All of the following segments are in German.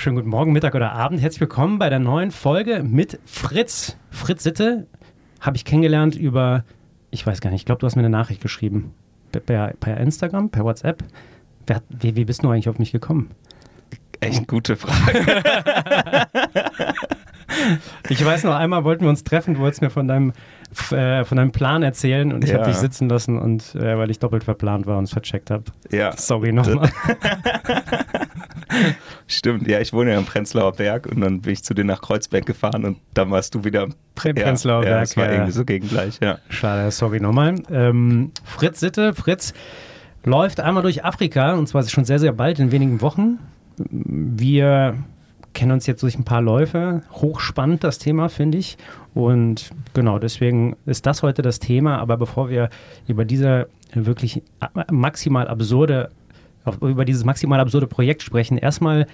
Schönen guten Morgen, Mittag oder Abend. Herzlich willkommen bei der neuen Folge mit Fritz. Fritz Sitte habe ich kennengelernt über, ich weiß gar nicht, ich glaube, du hast mir eine Nachricht geschrieben. Per, per Instagram, per WhatsApp. Wer, wie, wie bist du eigentlich auf mich gekommen? Echt gute Frage. ich weiß noch, einmal wollten wir uns treffen, du wolltest mir von deinem, äh, von deinem Plan erzählen und ich ja. habe dich sitzen lassen und äh, weil ich doppelt verplant war und es vercheckt habe. Ja. Sorry nochmal. Stimmt, ja, ich wohne ja im Prenzlauer Berg und dann bin ich zu dir nach Kreuzberg gefahren und dann warst du wieder im Pre Prenzlauer ja, Berg. das war ja. irgendwie so gegengleich, ja. Schade, sorry nochmal. Ähm, Fritz Sitte, Fritz läuft einmal durch Afrika und zwar schon sehr, sehr bald, in wenigen Wochen. Wir kennen uns jetzt durch ein paar Läufe. Hochspannend das Thema, finde ich. Und genau, deswegen ist das heute das Thema. Aber bevor wir über diese wirklich maximal absurde, über dieses maximal absurde Projekt sprechen, erstmal,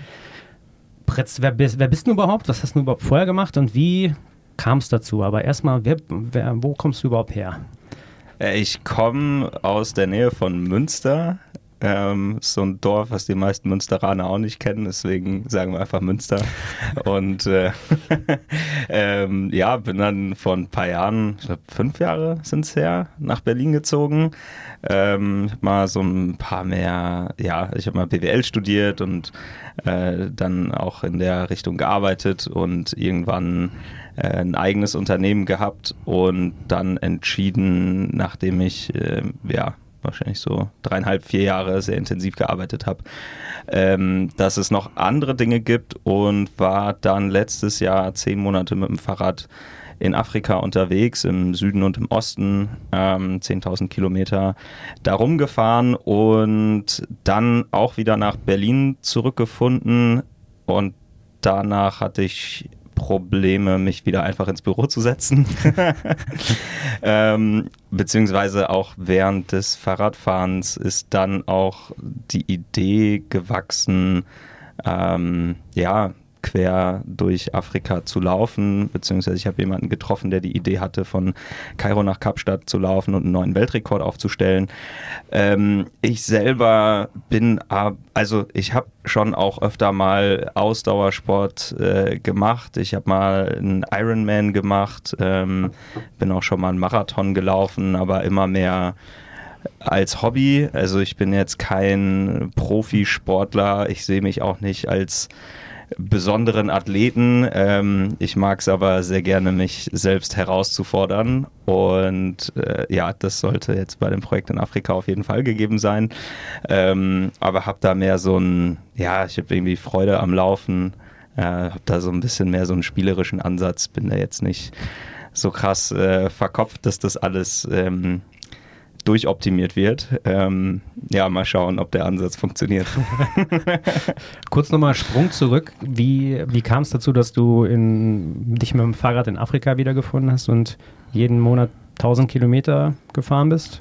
Pretz, wer, bist, wer bist du überhaupt? Was hast du überhaupt vorher gemacht und wie kam es dazu? Aber erstmal, wer, wer, wo kommst du überhaupt her? Äh, ich komme aus der Nähe von Münster, ähm, so ein Dorf, was die meisten Münsteraner auch nicht kennen, deswegen sagen wir einfach Münster. Und äh, ähm, ja, bin dann vor ein paar Jahren, ich glaube fünf Jahre sind es her, nach Berlin gezogen. Ähm, ich habe mal so ein paar mehr, ja, ich habe mal BWL studiert und äh, dann auch in der Richtung gearbeitet und irgendwann äh, ein eigenes Unternehmen gehabt und dann entschieden, nachdem ich äh, ja wahrscheinlich so dreieinhalb, vier Jahre sehr intensiv gearbeitet habe, ähm, dass es noch andere Dinge gibt und war dann letztes Jahr zehn Monate mit dem Fahrrad in Afrika unterwegs, im Süden und im Osten, ähm, 10.000 Kilometer darum gefahren und dann auch wieder nach Berlin zurückgefunden. Und danach hatte ich Probleme, mich wieder einfach ins Büro zu setzen. ähm, beziehungsweise auch während des Fahrradfahrens ist dann auch die Idee gewachsen, ähm, ja, quer durch Afrika zu laufen, beziehungsweise ich habe jemanden getroffen, der die Idee hatte, von Kairo nach Kapstadt zu laufen und einen neuen Weltrekord aufzustellen. Ähm, ich selber bin, also ich habe schon auch öfter mal Ausdauersport äh, gemacht. Ich habe mal einen Ironman gemacht, ähm, bin auch schon mal einen Marathon gelaufen, aber immer mehr als Hobby. Also ich bin jetzt kein Profisportler. Ich sehe mich auch nicht als besonderen Athleten. Ähm, ich mag es aber sehr gerne, mich selbst herauszufordern. Und äh, ja, das sollte jetzt bei dem Projekt in Afrika auf jeden Fall gegeben sein. Ähm, aber habe da mehr so ein, ja, ich habe irgendwie Freude am Laufen. Äh, habe da so ein bisschen mehr so einen spielerischen Ansatz. Bin da jetzt nicht so krass äh, verkopft, dass das alles ähm, durchoptimiert wird. Ähm, ja, mal schauen, ob der Ansatz funktioniert. Kurz nochmal Sprung zurück. Wie, wie kam es dazu, dass du in, dich mit dem Fahrrad in Afrika wiedergefunden hast und jeden Monat 1000 Kilometer gefahren bist?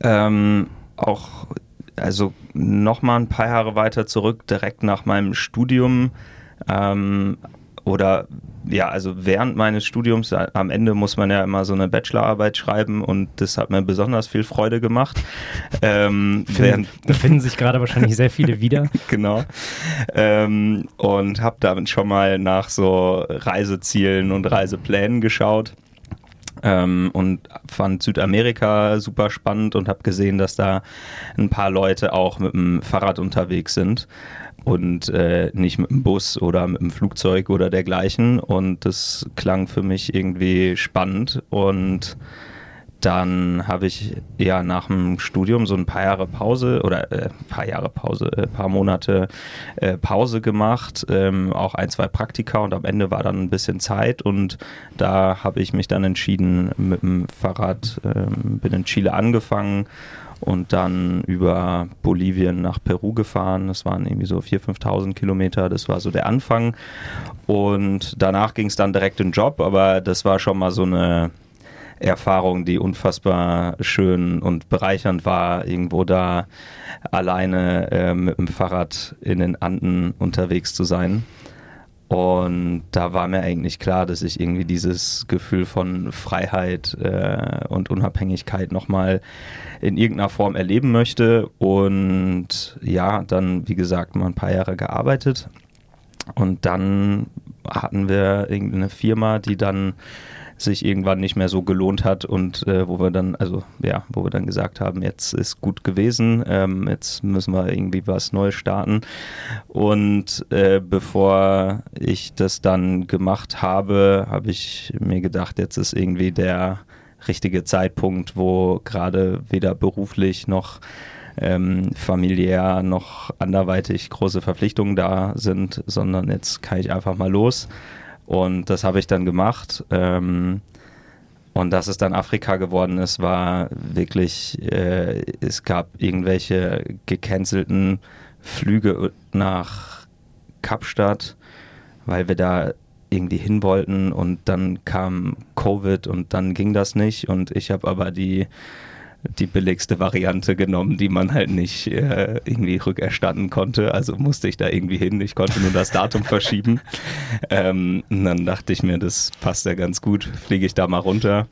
Ähm, auch, also nochmal ein paar Jahre weiter zurück, direkt nach meinem Studium. Ähm, oder ja, also während meines Studiums, äh, am Ende muss man ja immer so eine Bachelorarbeit schreiben und das hat mir besonders viel Freude gemacht. Ähm, während, da finden sich gerade wahrscheinlich sehr viele wieder. genau. Ähm, und habe damit schon mal nach so Reisezielen und Reiseplänen geschaut. Ähm, und fand Südamerika super spannend und habe gesehen, dass da ein paar Leute auch mit dem Fahrrad unterwegs sind und äh, nicht mit dem Bus oder mit dem Flugzeug oder dergleichen. Und das klang für mich irgendwie spannend und dann habe ich ja nach dem Studium so ein paar Jahre Pause oder äh, paar Jahre Pause, äh, paar Monate äh, Pause gemacht, ähm, auch ein, zwei Praktika und am Ende war dann ein bisschen Zeit und da habe ich mich dann entschieden mit dem Fahrrad, ähm, bin in Chile angefangen und dann über Bolivien nach Peru gefahren. Das waren irgendwie so 4.000, 5.000 Kilometer. Das war so der Anfang. Und danach ging es dann direkt in den Job, aber das war schon mal so eine Erfahrung, die unfassbar schön und bereichernd war, irgendwo da alleine äh, mit dem Fahrrad in den Anden unterwegs zu sein. Und da war mir eigentlich klar, dass ich irgendwie dieses Gefühl von Freiheit äh, und Unabhängigkeit nochmal in irgendeiner Form erleben möchte. Und ja, dann, wie gesagt, mal ein paar Jahre gearbeitet Und dann hatten wir irgendeine Firma, die dann sich irgendwann nicht mehr so gelohnt hat und äh, wo wir dann, also ja, wo wir dann gesagt haben, jetzt ist gut gewesen, ähm, jetzt müssen wir irgendwie was Neues starten. Und äh, bevor ich das dann gemacht habe, habe ich mir gedacht, jetzt ist irgendwie der richtige Zeitpunkt, wo gerade weder beruflich noch ähm, familiär noch anderweitig große Verpflichtungen da sind, sondern jetzt kann ich einfach mal los. Und das habe ich dann gemacht. Ähm, und dass es dann Afrika geworden ist, war wirklich, äh, es gab irgendwelche gecancelten Flüge nach Kapstadt, weil wir da irgendwie hin wollten und dann kam Covid und dann ging das nicht und ich habe aber die die billigste Variante genommen, die man halt nicht äh, irgendwie rückerstatten konnte. Also musste ich da irgendwie hin. Ich konnte nur das Datum verschieben. Ähm, und dann dachte ich mir, das passt ja ganz gut. Fliege ich da mal runter.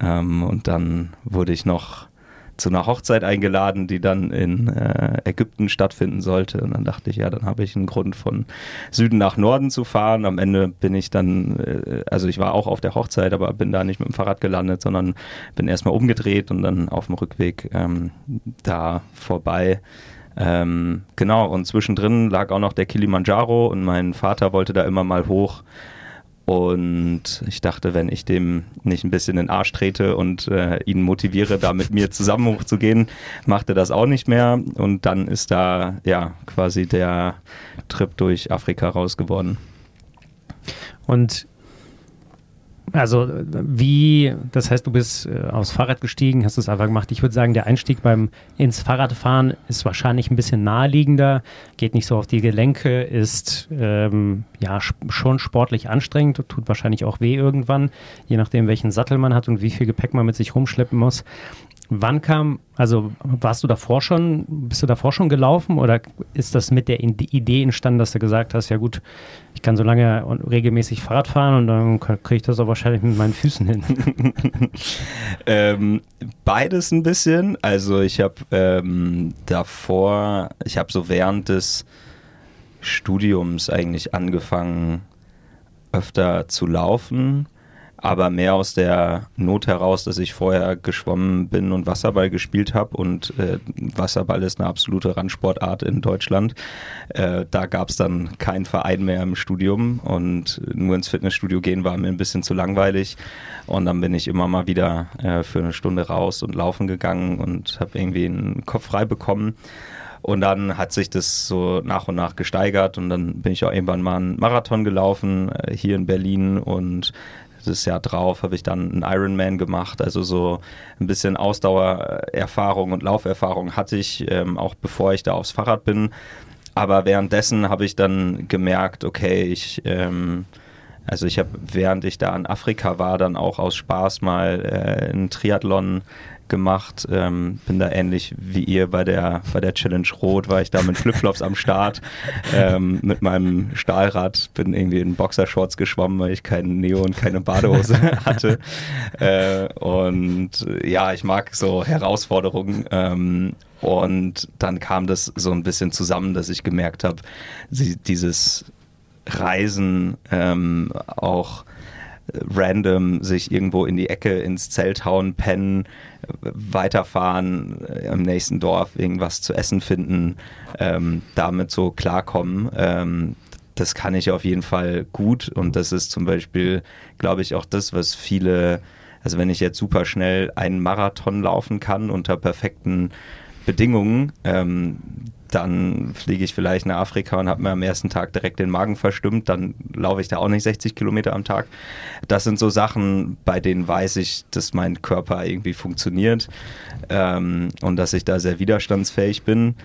Ähm, und dann wurde ich noch zu einer Hochzeit eingeladen, die dann in äh, Ägypten stattfinden sollte. Und dann dachte ich, ja, dann habe ich einen Grund von Süden nach Norden zu fahren. Am Ende bin ich dann, äh, also ich war auch auf der Hochzeit, aber bin da nicht mit dem Fahrrad gelandet, sondern bin erstmal umgedreht und dann auf dem Rückweg ähm, da vorbei. Ähm, genau, und zwischendrin lag auch noch der Kilimanjaro und mein Vater wollte da immer mal hoch. Und ich dachte, wenn ich dem nicht ein bisschen in den Arsch trete und äh, ihn motiviere, da mit mir zusammen hochzugehen, macht er das auch nicht mehr. Und dann ist da ja quasi der Trip durch Afrika raus geworden. Und also wie, das heißt, du bist äh, aufs Fahrrad gestiegen, hast es einfach gemacht. Ich würde sagen, der Einstieg beim ins Fahrradfahren ist wahrscheinlich ein bisschen naheliegender, geht nicht so auf die Gelenke, ist ähm, ja schon sportlich anstrengend, tut wahrscheinlich auch weh irgendwann, je nachdem welchen Sattel man hat und wie viel Gepäck man mit sich rumschleppen muss. Wann kam, also warst du davor schon, bist du davor schon gelaufen oder ist das mit der Idee entstanden, dass du gesagt hast, ja gut, ich kann so lange regelmäßig Fahrrad fahren und dann kriege ich das auch wahrscheinlich mit meinen Füßen hin? ähm, beides ein bisschen. Also ich habe ähm, davor, ich habe so während des Studiums eigentlich angefangen, öfter zu laufen aber mehr aus der Not heraus, dass ich vorher geschwommen bin und Wasserball gespielt habe und äh, Wasserball ist eine absolute Randsportart in Deutschland. Äh, da gab es dann keinen Verein mehr im Studium. Und nur ins Fitnessstudio gehen war mir ein bisschen zu langweilig. Und dann bin ich immer mal wieder äh, für eine Stunde raus und laufen gegangen und habe irgendwie einen Kopf frei bekommen. Und dann hat sich das so nach und nach gesteigert. Und dann bin ich auch irgendwann mal einen Marathon gelaufen äh, hier in Berlin. Und das Jahr drauf habe ich dann einen Ironman gemacht. Also so ein bisschen Ausdauererfahrung und Lauferfahrung hatte ich, ähm, auch bevor ich da aufs Fahrrad bin. Aber währenddessen habe ich dann gemerkt, okay, ich, ähm, also ich habe, während ich da in Afrika war, dann auch aus Spaß mal äh, einen Triathlon gemacht. Ähm, bin da ähnlich wie ihr bei der, bei der Challenge Rot, war ich da mit Flipflops am Start, ähm, mit meinem Stahlrad, bin irgendwie in Boxershorts geschwommen, weil ich keinen Neo und keine Badehose hatte. Äh, und ja, ich mag so Herausforderungen. Ähm, und dann kam das so ein bisschen zusammen, dass ich gemerkt habe, dieses Reisen ähm, auch random sich irgendwo in die Ecke ins Zelt hauen, pennen, weiterfahren, äh, im nächsten Dorf irgendwas zu essen finden, ähm, damit so klarkommen. Ähm, das kann ich auf jeden Fall gut und das ist zum Beispiel, glaube ich, auch das, was viele, also wenn ich jetzt super schnell einen Marathon laufen kann unter perfekten Bedingungen, ähm, dann fliege ich vielleicht nach Afrika und habe mir am ersten Tag direkt den Magen verstimmt, dann laufe ich da auch nicht 60 Kilometer am Tag. Das sind so Sachen, bei denen weiß ich, dass mein Körper irgendwie funktioniert ähm, und dass ich da sehr widerstandsfähig bin.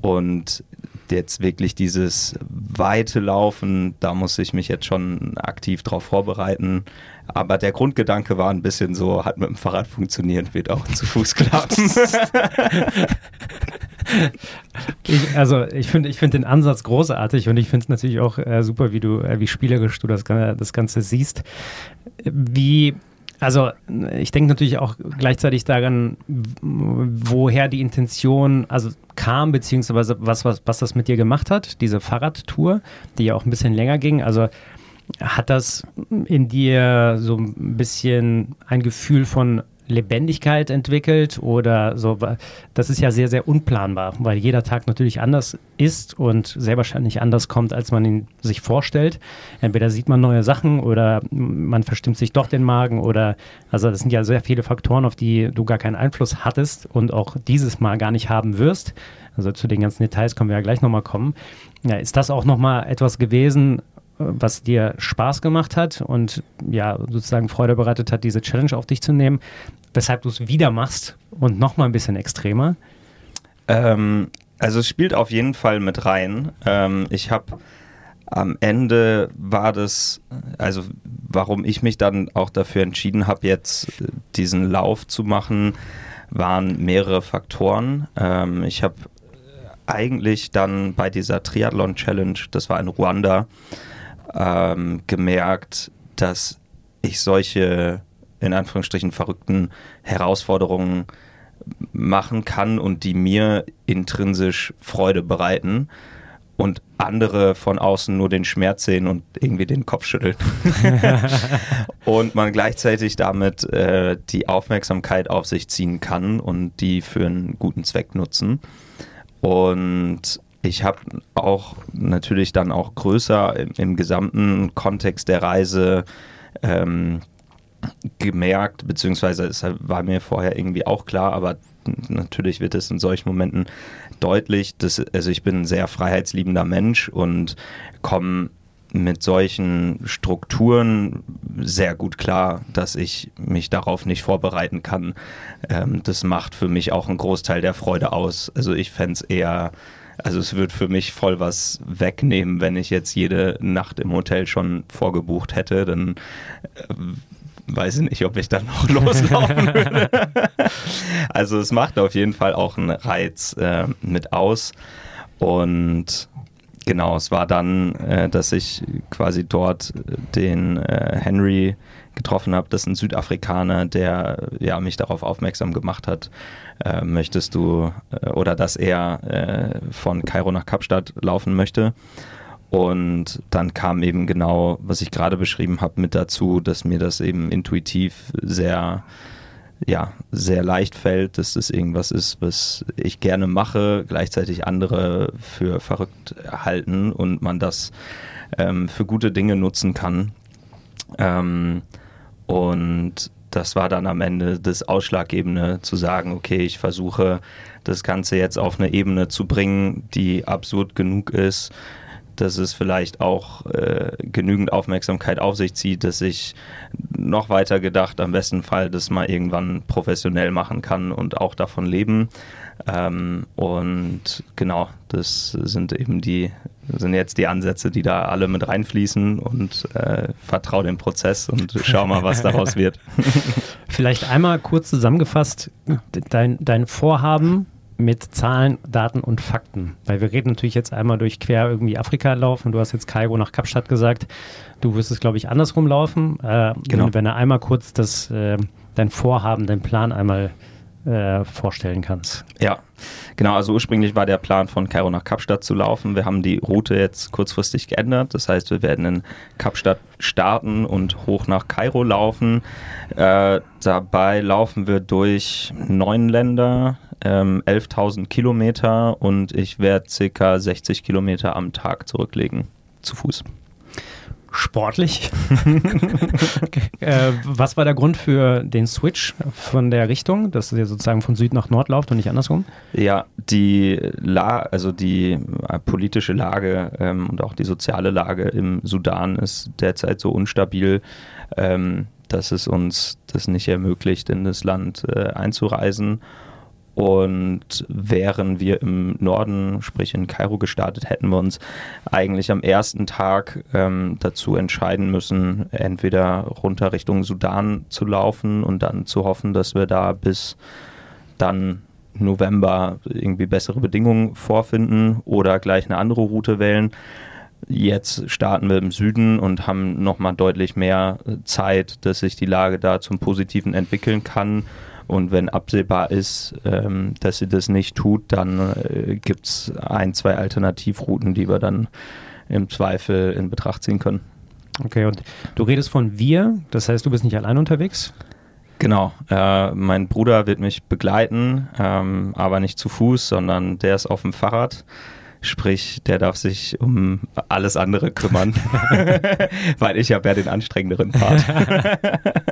Und jetzt wirklich dieses weite Laufen, da muss ich mich jetzt schon aktiv drauf vorbereiten. Aber der Grundgedanke war ein bisschen so, hat mit dem Fahrrad funktioniert, wird auch zu Fuß klappen. ich, also ich finde ich find den Ansatz großartig und ich finde es natürlich auch äh, super, wie du, äh, wie spielerisch du das, das Ganze siehst. Wie Also ich denke natürlich auch gleichzeitig daran, woher die Intention also kam, beziehungsweise was, was, was das mit dir gemacht hat, diese Fahrradtour, die ja auch ein bisschen länger ging. Also hat das in dir so ein bisschen ein Gefühl von Lebendigkeit entwickelt oder so. Das ist ja sehr, sehr unplanbar, weil jeder Tag natürlich anders ist und sehr wahrscheinlich anders kommt, als man ihn sich vorstellt. Entweder sieht man neue Sachen oder man verstimmt sich doch den Magen oder, also das sind ja sehr viele Faktoren, auf die du gar keinen Einfluss hattest und auch dieses Mal gar nicht haben wirst. Also zu den ganzen Details können wir ja gleich nochmal kommen. Ja, ist das auch nochmal etwas gewesen, was dir Spaß gemacht hat und ja, sozusagen Freude bereitet hat, diese Challenge auf dich zu nehmen, weshalb du es wieder machst und nochmal ein bisschen extremer? Ähm, also es spielt auf jeden Fall mit rein. Ähm, ich habe am Ende war das, also warum ich mich dann auch dafür entschieden habe, jetzt diesen Lauf zu machen, waren mehrere Faktoren. Ähm, ich habe eigentlich dann bei dieser Triathlon Challenge, das war in Ruanda, ähm, gemerkt, dass ich solche in Anführungsstrichen verrückten Herausforderungen machen kann und die mir intrinsisch Freude bereiten und andere von außen nur den Schmerz sehen und irgendwie den Kopf schütteln. und man gleichzeitig damit äh, die Aufmerksamkeit auf sich ziehen kann und die für einen guten Zweck nutzen. Und ich habe auch natürlich dann auch größer im, im gesamten Kontext der Reise ähm, gemerkt, beziehungsweise es war mir vorher irgendwie auch klar, aber natürlich wird es in solchen Momenten deutlich, dass also ich bin ein sehr freiheitsliebender Mensch und komme mit solchen Strukturen sehr gut klar, dass ich mich darauf nicht vorbereiten kann. Ähm, das macht für mich auch einen Großteil der Freude aus. Also ich fände es eher also es wird für mich voll was wegnehmen, wenn ich jetzt jede Nacht im Hotel schon vorgebucht hätte, dann äh, weiß ich nicht, ob ich dann noch loslaufen würde. also es macht auf jeden Fall auch einen Reiz äh, mit aus und genau, es war dann, äh, dass ich quasi dort den äh, Henry getroffen habe. Das ist ein Südafrikaner, der ja, mich darauf aufmerksam gemacht hat, äh, möchtest du äh, oder dass er äh, von Kairo nach Kapstadt laufen möchte. Und dann kam eben genau, was ich gerade beschrieben habe, mit dazu, dass mir das eben intuitiv sehr, ja, sehr leicht fällt, dass das irgendwas ist, was ich gerne mache, gleichzeitig andere für verrückt halten und man das ähm, für gute Dinge nutzen kann. Ähm, und das war dann am Ende das Ausschlaggebende, zu sagen, okay, ich versuche das Ganze jetzt auf eine Ebene zu bringen, die absurd genug ist, dass es vielleicht auch äh, genügend Aufmerksamkeit auf sich zieht, dass ich noch weiter gedacht, am besten Fall das mal irgendwann professionell machen kann und auch davon leben. Ähm, und genau, das sind eben die, sind jetzt die Ansätze, die da alle mit reinfließen und äh, vertraue dem Prozess und schau mal, was daraus wird. Vielleicht einmal kurz zusammengefasst, dein, dein Vorhaben mit Zahlen, Daten und Fakten. Weil wir reden natürlich jetzt einmal durch quer irgendwie Afrika laufen. Du hast jetzt Kairo nach Kapstadt gesagt. Du wirst es, glaube ich, andersrum laufen. Äh, genau. Wenn er einmal kurz das, äh, dein Vorhaben, dein Plan einmal äh, vorstellen kannst. Ja, genau. Also ursprünglich war der Plan von Kairo nach Kapstadt zu laufen. Wir haben die Route jetzt kurzfristig geändert. Das heißt, wir werden in Kapstadt starten und hoch nach Kairo laufen. Äh, dabei laufen wir durch neun Länder, ähm, 11.000 Kilometer und ich werde circa 60 Kilometer am Tag zurücklegen zu Fuß sportlich. äh, was war der Grund für den Switch von der Richtung, dass ihr sozusagen von Süd nach Nord lauft und nicht andersrum? Ja, die La also die äh, politische Lage ähm, und auch die soziale Lage im Sudan ist derzeit so unstabil, ähm, dass es uns das nicht ermöglicht, in das Land äh, einzureisen. Und wären wir im Norden, sprich in Kairo gestartet, hätten wir uns eigentlich am ersten Tag ähm, dazu entscheiden müssen, entweder runter Richtung Sudan zu laufen und dann zu hoffen, dass wir da bis dann November irgendwie bessere Bedingungen vorfinden oder gleich eine andere Route wählen. jetzt starten wir im Süden und haben nochmal deutlich mehr Zeit, dass sich die Lage da zum Positiven entwickeln kann. Und wenn absehbar ist, ähm, dass sie das nicht tut, dann äh, gibt es ein, zwei Alternativrouten, die wir dann im Zweifel in Betracht ziehen können. Okay, und du redest von wir, das heißt, du bist nicht allein unterwegs? Genau, äh, mein Bruder wird mich begleiten, ähm, aber nicht zu Fuß, sondern der ist auf dem Fahrrad. Sprich, der darf sich um alles andere kümmern, weil ich habe ja den anstrengenderen Part.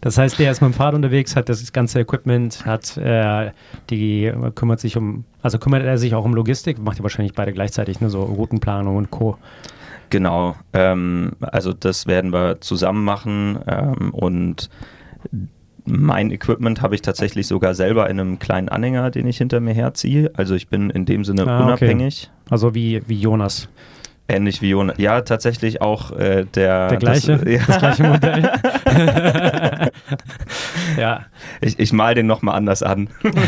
Das heißt, der ist mit dem Fahrrad unterwegs, hat das ganze Equipment, hat äh, die kümmert sich um, also kümmert er sich auch um Logistik, macht ja wahrscheinlich beide gleichzeitig, ne, so Routenplanung und Co. Genau, ähm, also das werden wir zusammen machen ähm, und mein Equipment habe ich tatsächlich sogar selber in einem kleinen Anhänger, den ich hinter mir herziehe. Also ich bin in dem Sinne ah, unabhängig. Okay. Also wie, wie Jonas. Ähnlich wie Jonas. Ja, tatsächlich auch äh, der. Der gleiche, das, ja. das gleiche Modell. ja. Ich, ich mal den nochmal anders an.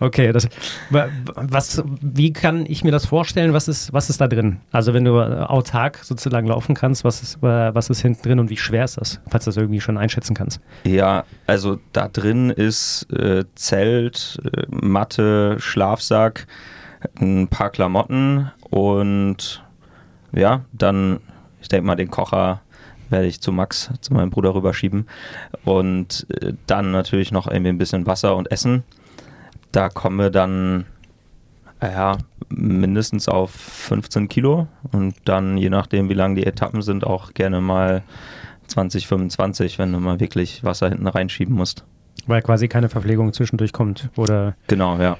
okay, das, was, wie kann ich mir das vorstellen? Was ist, was ist da drin? Also, wenn du autark sozusagen laufen kannst, was ist, was ist hinten drin und wie schwer ist das, falls du das irgendwie schon einschätzen kannst? Ja, also da drin ist äh, Zelt, äh, Matte, Schlafsack ein paar Klamotten und ja, dann, ich denke mal, den Kocher werde ich zu Max, zu meinem Bruder rüberschieben. Und äh, dann natürlich noch irgendwie ein bisschen Wasser und Essen. Da kommen wir dann ja, mindestens auf 15 Kilo und dann, je nachdem, wie lang die Etappen sind, auch gerne mal 20, 25, wenn du mal wirklich Wasser hinten reinschieben musst. Weil quasi keine Verpflegung zwischendurch kommt, oder? Genau, ja.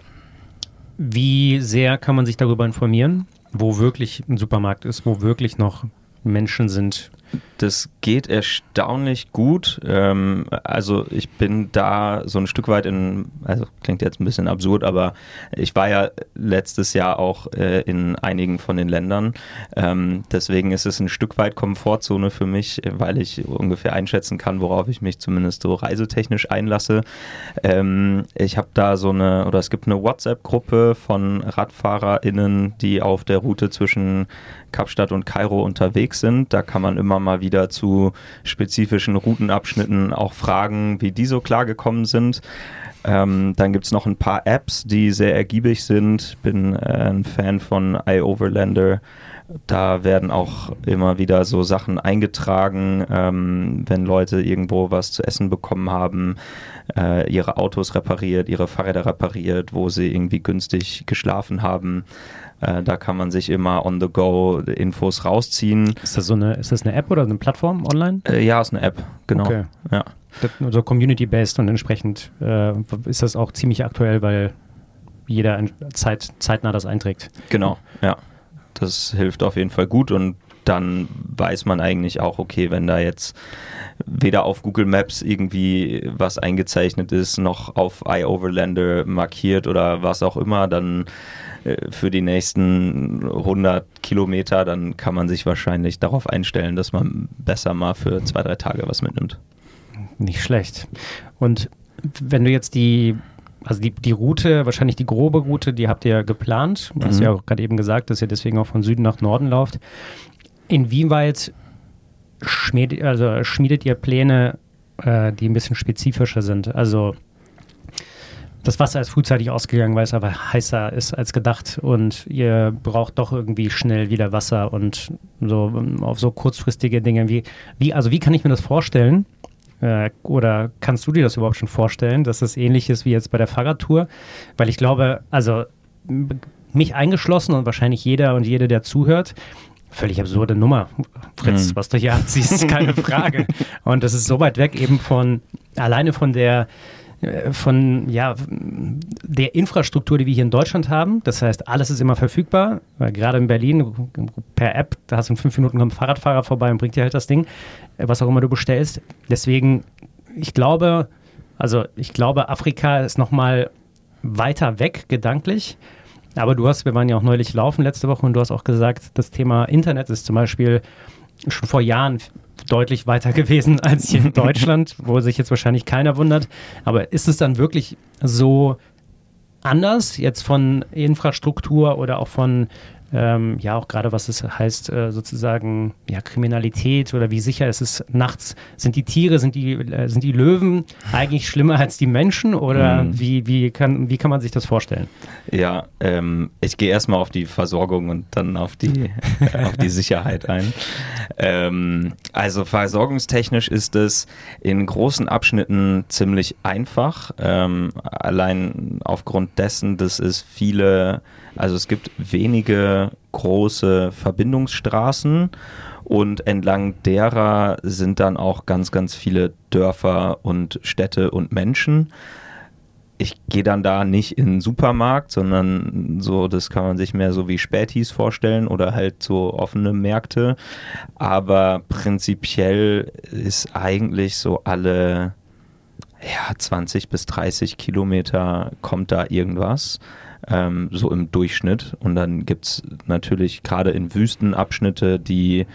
Wie sehr kann man sich darüber informieren, wo wirklich ein Supermarkt ist, wo wirklich noch Menschen sind, das geht erstaunlich gut. Ähm, also ich bin da so ein Stück weit in, also klingt jetzt ein bisschen absurd, aber ich war ja letztes Jahr auch äh, in einigen von den Ländern. Ähm, deswegen ist es ein Stück weit Komfortzone für mich, weil ich ungefähr einschätzen kann, worauf ich mich zumindest so reisetechnisch einlasse. Ähm, ich habe da so eine, oder es gibt eine WhatsApp-Gruppe von RadfahrerInnen, die auf der Route zwischen Kapstadt und Kairo unterwegs sind. Da kann man immer mal wieder zu spezifischen Routenabschnitten auch fragen, wie die so klargekommen sind. Ähm, dann gibt es noch ein paar Apps, die sehr ergiebig sind. Bin äh, ein Fan von iOverlander. Da werden auch immer wieder so Sachen eingetragen, ähm, wenn Leute irgendwo was zu essen bekommen haben, äh, ihre Autos repariert, ihre Fahrräder repariert, wo sie irgendwie günstig geschlafen haben. Äh, da kann man sich immer on the go Infos rausziehen. Ist das so eine, ist das eine App oder eine Plattform online? Äh, ja, ist eine App, genau. Okay. Ja. So community-based und entsprechend äh, ist das auch ziemlich aktuell, weil jeder Zeit, zeitnah das einträgt. Genau, ja. Das hilft auf jeden Fall gut und dann weiß man eigentlich auch, okay, wenn da jetzt weder auf Google Maps irgendwie was eingezeichnet ist, noch auf iOverlander markiert oder was auch immer, dann äh, für die nächsten 100 Kilometer, dann kann man sich wahrscheinlich darauf einstellen, dass man besser mal für zwei, drei Tage was mitnimmt. Nicht schlecht. Und wenn du jetzt die, also die, die Route, wahrscheinlich die grobe Route, die habt ihr geplant. Du mhm. hast ja auch gerade eben gesagt, dass ihr deswegen auch von Süden nach Norden lauft. Inwieweit schmiedet, also schmiedet ihr Pläne, äh, die ein bisschen spezifischer sind? Also das Wasser ist frühzeitig ausgegangen, weil es aber heißer ist als gedacht und ihr braucht doch irgendwie schnell wieder Wasser und so auf so kurzfristige Dinge. Wie, wie, also wie kann ich mir das vorstellen? Äh, oder kannst du dir das überhaupt schon vorstellen, dass das ähnlich ist wie jetzt bei der Fahrradtour? Weil ich glaube, also mich eingeschlossen und wahrscheinlich jeder und jede, der zuhört, völlig absurde Nummer, Fritz, mhm. was du hier abziehst, keine Frage. Und das ist so weit weg eben von, alleine von der äh, von ja, der Infrastruktur, die wir hier in Deutschland haben. Das heißt, alles ist immer verfügbar. Gerade in Berlin per App, da hast du in fünf Minuten kommt ein Fahrradfahrer vorbei und bringt dir halt das Ding, äh, was auch immer du bestellst. Deswegen, ich glaube, also ich glaube, Afrika ist nochmal weiter weg gedanklich. Aber du hast, wir waren ja auch neulich laufen letzte Woche und du hast auch gesagt, das Thema Internet ist zum Beispiel schon vor Jahren deutlich weiter gewesen als hier in Deutschland, wo sich jetzt wahrscheinlich keiner wundert. Aber ist es dann wirklich so anders jetzt von Infrastruktur oder auch von ähm, ja auch gerade was es heißt, äh, sozusagen ja Kriminalität oder wie sicher ist es nachts, sind die Tiere, sind die, äh, sind die Löwen eigentlich schlimmer als die Menschen oder mhm. wie, wie, kann, wie kann man sich das vorstellen? Ja, ähm, ich gehe erstmal auf die Versorgung und dann auf die, auf die Sicherheit ein. Ähm, also versorgungstechnisch ist es in großen Abschnitten ziemlich einfach, ähm, allein aufgrund dessen, dass es viele also es gibt wenige große Verbindungsstraßen und entlang derer sind dann auch ganz, ganz viele Dörfer und Städte und Menschen. Ich gehe dann da nicht in den Supermarkt, sondern so, das kann man sich mehr so wie Spätis vorstellen oder halt so offene Märkte. Aber prinzipiell ist eigentlich so alle ja, 20 bis 30 Kilometer kommt da irgendwas ähm, so im Durchschnitt. Und dann gibt es natürlich gerade in Wüstenabschnitte, die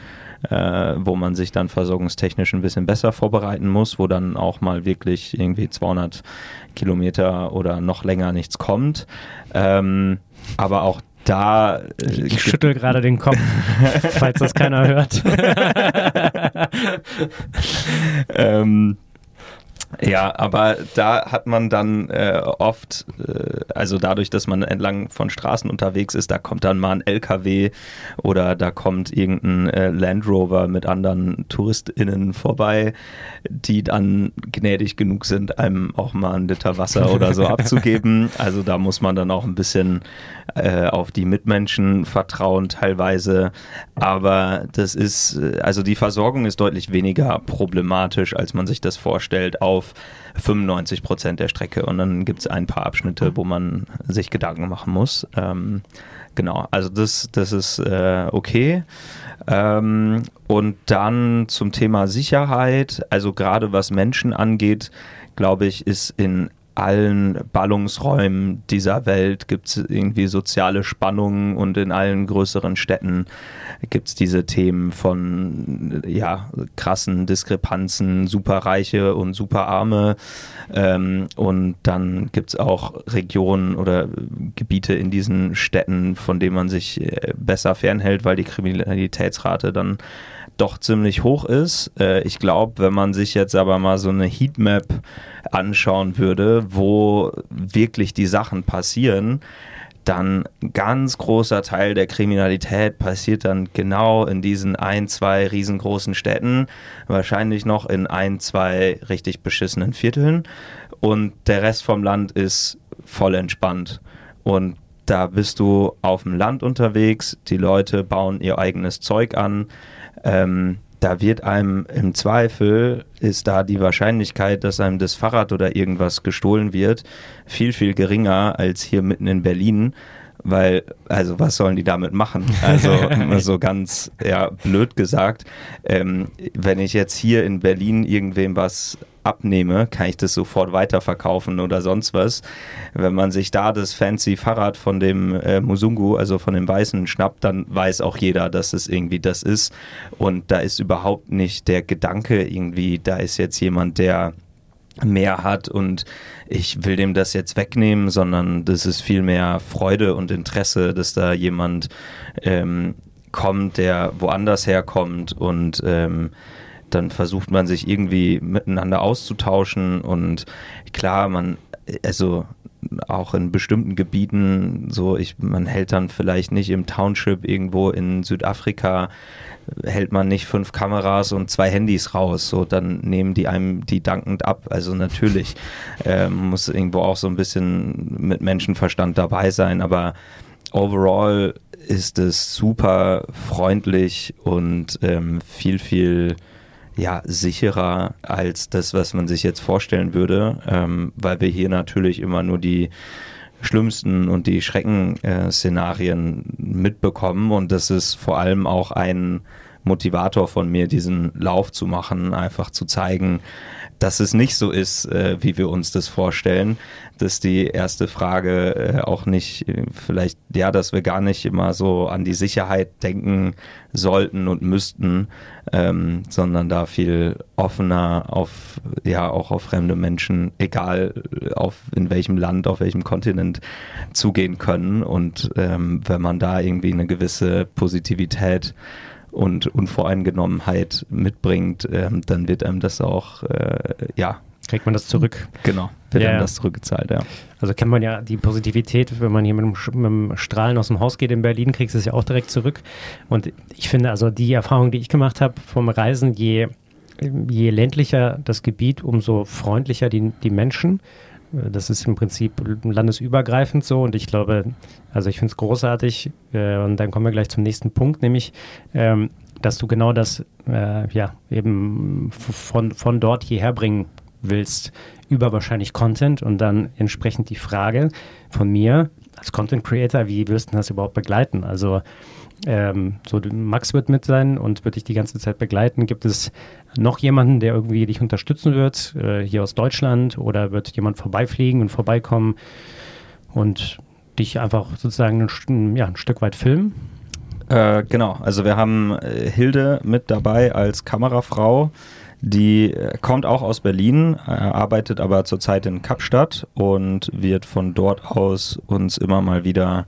äh, wo man sich dann versorgungstechnisch ein bisschen besser vorbereiten muss, wo dann auch mal wirklich irgendwie 200 Kilometer oder noch länger nichts kommt. Ähm, aber auch da. Äh, ich schüttel gerade den Kopf, falls das keiner hört. ähm, ja, aber da hat man dann äh, oft, äh, also dadurch, dass man entlang von Straßen unterwegs ist, da kommt dann mal ein LKW oder da kommt irgendein äh, Land Rover mit anderen TouristInnen vorbei, die dann gnädig genug sind, einem auch mal ein Liter Wasser oder so abzugeben. Also da muss man dann auch ein bisschen äh, auf die Mitmenschen vertrauen teilweise. Aber das ist, äh, also die Versorgung ist deutlich weniger problematisch, als man sich das vorstellt, auf 95 Prozent der Strecke. Und dann gibt es ein paar Abschnitte, wo man sich Gedanken machen muss. Ähm, genau, also das, das ist äh, okay. Ähm, und dann zum Thema Sicherheit, also gerade was Menschen angeht, glaube ich, ist in allen Ballungsräumen dieser Welt gibt es irgendwie soziale Spannungen und in allen größeren Städten gibt es diese Themen von ja, krassen Diskrepanzen, Superreiche und Superarme. Ähm, und dann gibt es auch Regionen oder Gebiete in diesen Städten, von denen man sich äh, besser fernhält, weil die Kriminalitätsrate dann doch ziemlich hoch ist. Äh, ich glaube, wenn man sich jetzt aber mal so eine Heatmap anschauen würde, wo wirklich die Sachen passieren, dann ganz großer Teil der Kriminalität passiert dann genau in diesen ein, zwei riesengroßen Städten, wahrscheinlich noch in ein, zwei richtig beschissenen Vierteln und der Rest vom Land ist voll entspannt und da bist du auf dem Land unterwegs, die Leute bauen ihr eigenes Zeug an, ähm, da wird einem im Zweifel, ist da die Wahrscheinlichkeit, dass einem das Fahrrad oder irgendwas gestohlen wird, viel, viel geringer als hier mitten in Berlin. Weil, also was sollen die damit machen? Also so ganz ja, blöd gesagt, ähm, wenn ich jetzt hier in Berlin irgendwem was abnehme, kann ich das sofort weiterverkaufen oder sonst was. Wenn man sich da das fancy Fahrrad von dem äh, Musungu, also von dem Weißen, schnappt, dann weiß auch jeder, dass es irgendwie das ist. Und da ist überhaupt nicht der Gedanke irgendwie, da ist jetzt jemand, der mehr hat und ich will dem das jetzt wegnehmen, sondern das ist viel mehr Freude und Interesse, dass da jemand ähm, kommt, der woanders herkommt und ähm, dann versucht man sich irgendwie miteinander auszutauschen und klar, man, also auch in bestimmten Gebieten, so ich, man hält dann vielleicht nicht im Township irgendwo in Südafrika, hält man nicht fünf Kameras und zwei Handys raus, so dann nehmen die einem die dankend ab. Also natürlich äh, muss irgendwo auch so ein bisschen mit Menschenverstand dabei sein, aber overall ist es super freundlich und ähm, viel, viel ja, sicherer als das, was man sich jetzt vorstellen würde, ähm, weil wir hier natürlich immer nur die schlimmsten und die Schreckenszenarien mitbekommen. Und das ist vor allem auch ein Motivator von mir, diesen Lauf zu machen, einfach zu zeigen, dass es nicht so ist, äh, wie wir uns das vorstellen, dass die erste Frage äh, auch nicht äh, vielleicht, ja, dass wir gar nicht immer so an die Sicherheit denken sollten und müssten, ähm, sondern da viel offener auf, ja, auch auf fremde Menschen, egal auf in welchem Land, auf welchem Kontinent zugehen können. Und ähm, wenn man da irgendwie eine gewisse Positivität und Unvoreingenommenheit mitbringt, ähm, dann wird einem das auch, äh, ja. Kriegt man das zurück? Genau, wird ja, einem das zurückgezahlt, ja. Also kennt man ja die Positivität, wenn man hier mit dem, mit dem, Strahlen aus dem Haus geht in Berlin, kriegst du es ja auch direkt zurück. Und ich finde, also die Erfahrung, die ich gemacht habe vom Reisen, je, je ländlicher das Gebiet, umso freundlicher die, die Menschen. Das ist im Prinzip landesübergreifend so und ich glaube, also ich finde es großartig äh, und dann kommen wir gleich zum nächsten Punkt, nämlich, ähm, dass du genau das äh, ja eben von, von dort hierher bringen willst, über wahrscheinlich Content und dann entsprechend die Frage von mir als Content Creator, wie wirst du das überhaupt begleiten? Also ähm, so Max wird mit sein und wird dich die ganze Zeit begleiten. Gibt es noch jemanden, der irgendwie dich unterstützen wird, äh, hier aus Deutschland oder wird jemand vorbeifliegen und vorbeikommen und dich einfach sozusagen ein, ja, ein Stück weit filmen? Äh, genau, also wir haben äh, Hilde mit dabei als Kamerafrau. Die äh, kommt auch aus Berlin, äh, arbeitet aber zurzeit in Kapstadt und wird von dort aus uns immer mal wieder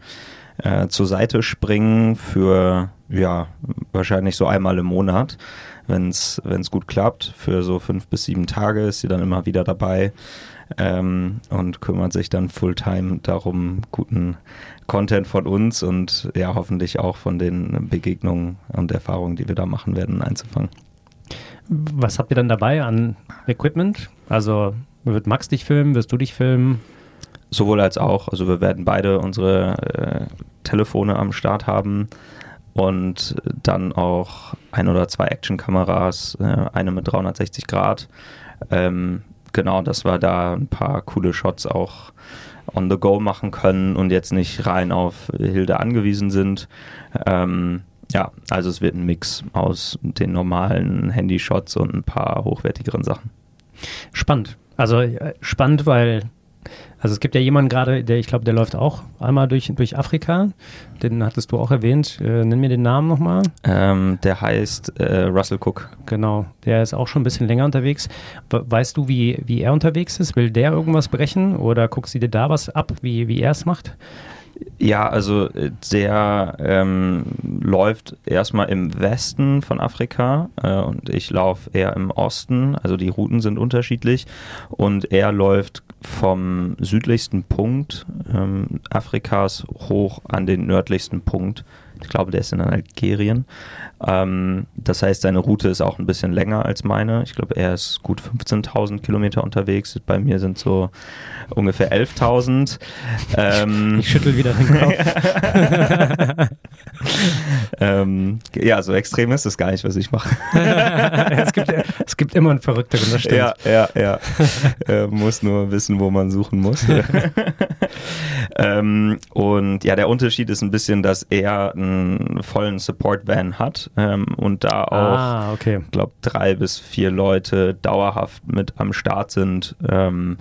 äh, zur Seite springen für ja wahrscheinlich so einmal im Monat, wenn es gut klappt. Für so fünf bis sieben Tage ist sie dann immer wieder dabei ähm, und kümmert sich dann Fulltime darum, guten Content von uns und ja hoffentlich auch von den Begegnungen und Erfahrungen, die wir da machen werden, einzufangen. Was habt ihr dann dabei an Equipment? Also wird Max dich filmen, wirst du dich filmen? Sowohl als auch. Also wir werden beide unsere äh, Telefone am Start haben und dann auch ein oder zwei Actionkameras, äh, eine mit 360 Grad. Ähm, genau, dass wir da ein paar coole Shots auch on the go machen können und jetzt nicht rein auf Hilde angewiesen sind. Ähm, ja, also es wird ein Mix aus den normalen Handyshots und ein paar hochwertigeren Sachen. Spannend. Also äh, spannend, weil also es gibt ja jemanden gerade, der, ich glaube, der läuft auch einmal durch, durch Afrika. Den hattest du auch erwähnt. Äh, nenn mir den Namen nochmal. Ähm, der heißt äh, Russell Cook. Genau, der ist auch schon ein bisschen länger unterwegs. Weißt du, wie, wie er unterwegs ist? Will der irgendwas brechen oder guckst du dir da was ab, wie, wie er es macht? Ja, also äh, der ähm, läuft erstmal im Westen von Afrika äh, und ich laufe eher im Osten. Also die Routen sind unterschiedlich und er läuft vom südlichsten Punkt ähm, Afrikas hoch an den nördlichsten Punkt ich glaube, der ist in Algerien. Ähm, das heißt, seine Route ist auch ein bisschen länger als meine. Ich glaube, er ist gut 15.000 Kilometer unterwegs. Bei mir sind so ungefähr 11.000. Ähm, ich schüttel wieder den Kopf. ähm, ja, so extrem ist es gar nicht, was ich mache. es, gibt, es gibt immer einen Verrückteren, das stimmt. Ja, ja, ja. äh, muss nur wissen, wo man suchen muss. ähm, und ja, der Unterschied ist ein bisschen, dass er einen vollen Support-Van hat ähm, und da auch, ah, okay. glaube drei bis vier Leute dauerhaft mit am Start sind. Ähm,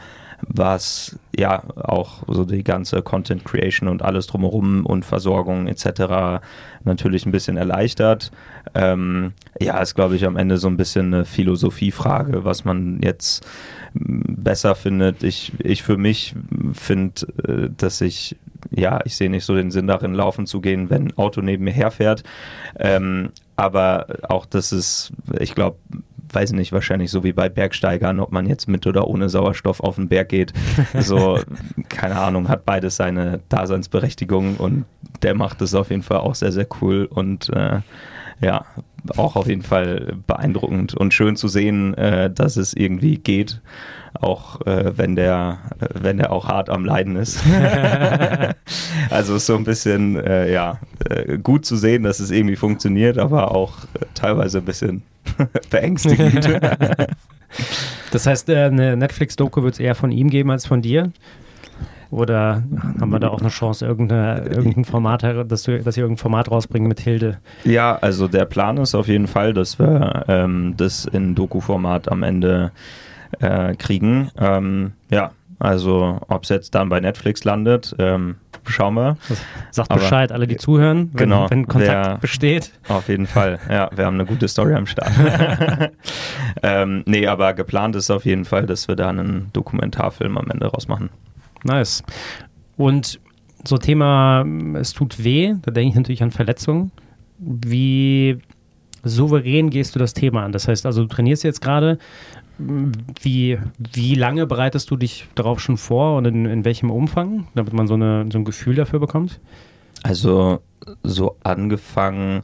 was ja auch so die ganze Content Creation und alles drumherum und Versorgung etc. natürlich ein bisschen erleichtert. Ähm, ja, ist glaube ich am Ende so ein bisschen eine Philosophiefrage, was man jetzt besser findet. Ich, ich für mich finde, äh, dass ich ja, ich sehe nicht so den Sinn darin, laufen zu gehen, wenn ein Auto neben mir herfährt. Ähm, aber auch das ist, ich glaube, weiß nicht, wahrscheinlich so wie bei Bergsteigern, ob man jetzt mit oder ohne Sauerstoff auf den Berg geht. So, keine Ahnung, hat beides seine Daseinsberechtigung und der macht es auf jeden Fall auch sehr, sehr cool und äh, ja, auch auf jeden Fall beeindruckend und schön zu sehen, äh, dass es irgendwie geht, auch äh, wenn der, äh, wenn der auch hart am Leiden ist. also ist so ein bisschen, äh, ja, äh, gut zu sehen, dass es irgendwie funktioniert, aber auch teilweise ein bisschen beängstigend. das heißt, eine Netflix-Doku wird es eher von ihm geben als von dir? Oder haben wir da auch eine Chance, irgendeine, irgendein Format, dass, du, dass ihr irgendein Format rausbringen mit Hilde? Ja, also der Plan ist auf jeden Fall, dass wir ähm, das in Doku-Format am Ende äh, kriegen. Ähm, ja, also ob es jetzt dann bei Netflix landet, ähm, schauen wir. Sagt Aber Bescheid, alle, die zuhören, wenn, genau, wenn Kontakt wer, besteht. Auf jeden Fall, ja, wir haben eine gute Story am Start. ähm, nee, aber geplant ist auf jeden Fall, dass wir da einen Dokumentarfilm am Ende rausmachen. Nice. Und so Thema, es tut weh, da denke ich natürlich an Verletzungen. Wie souverän gehst du das Thema an? Das heißt also, du trainierst jetzt gerade, wie, wie lange bereitest du dich darauf schon vor und in, in welchem Umfang, damit man so, eine, so ein Gefühl dafür bekommt? Also so angefangen,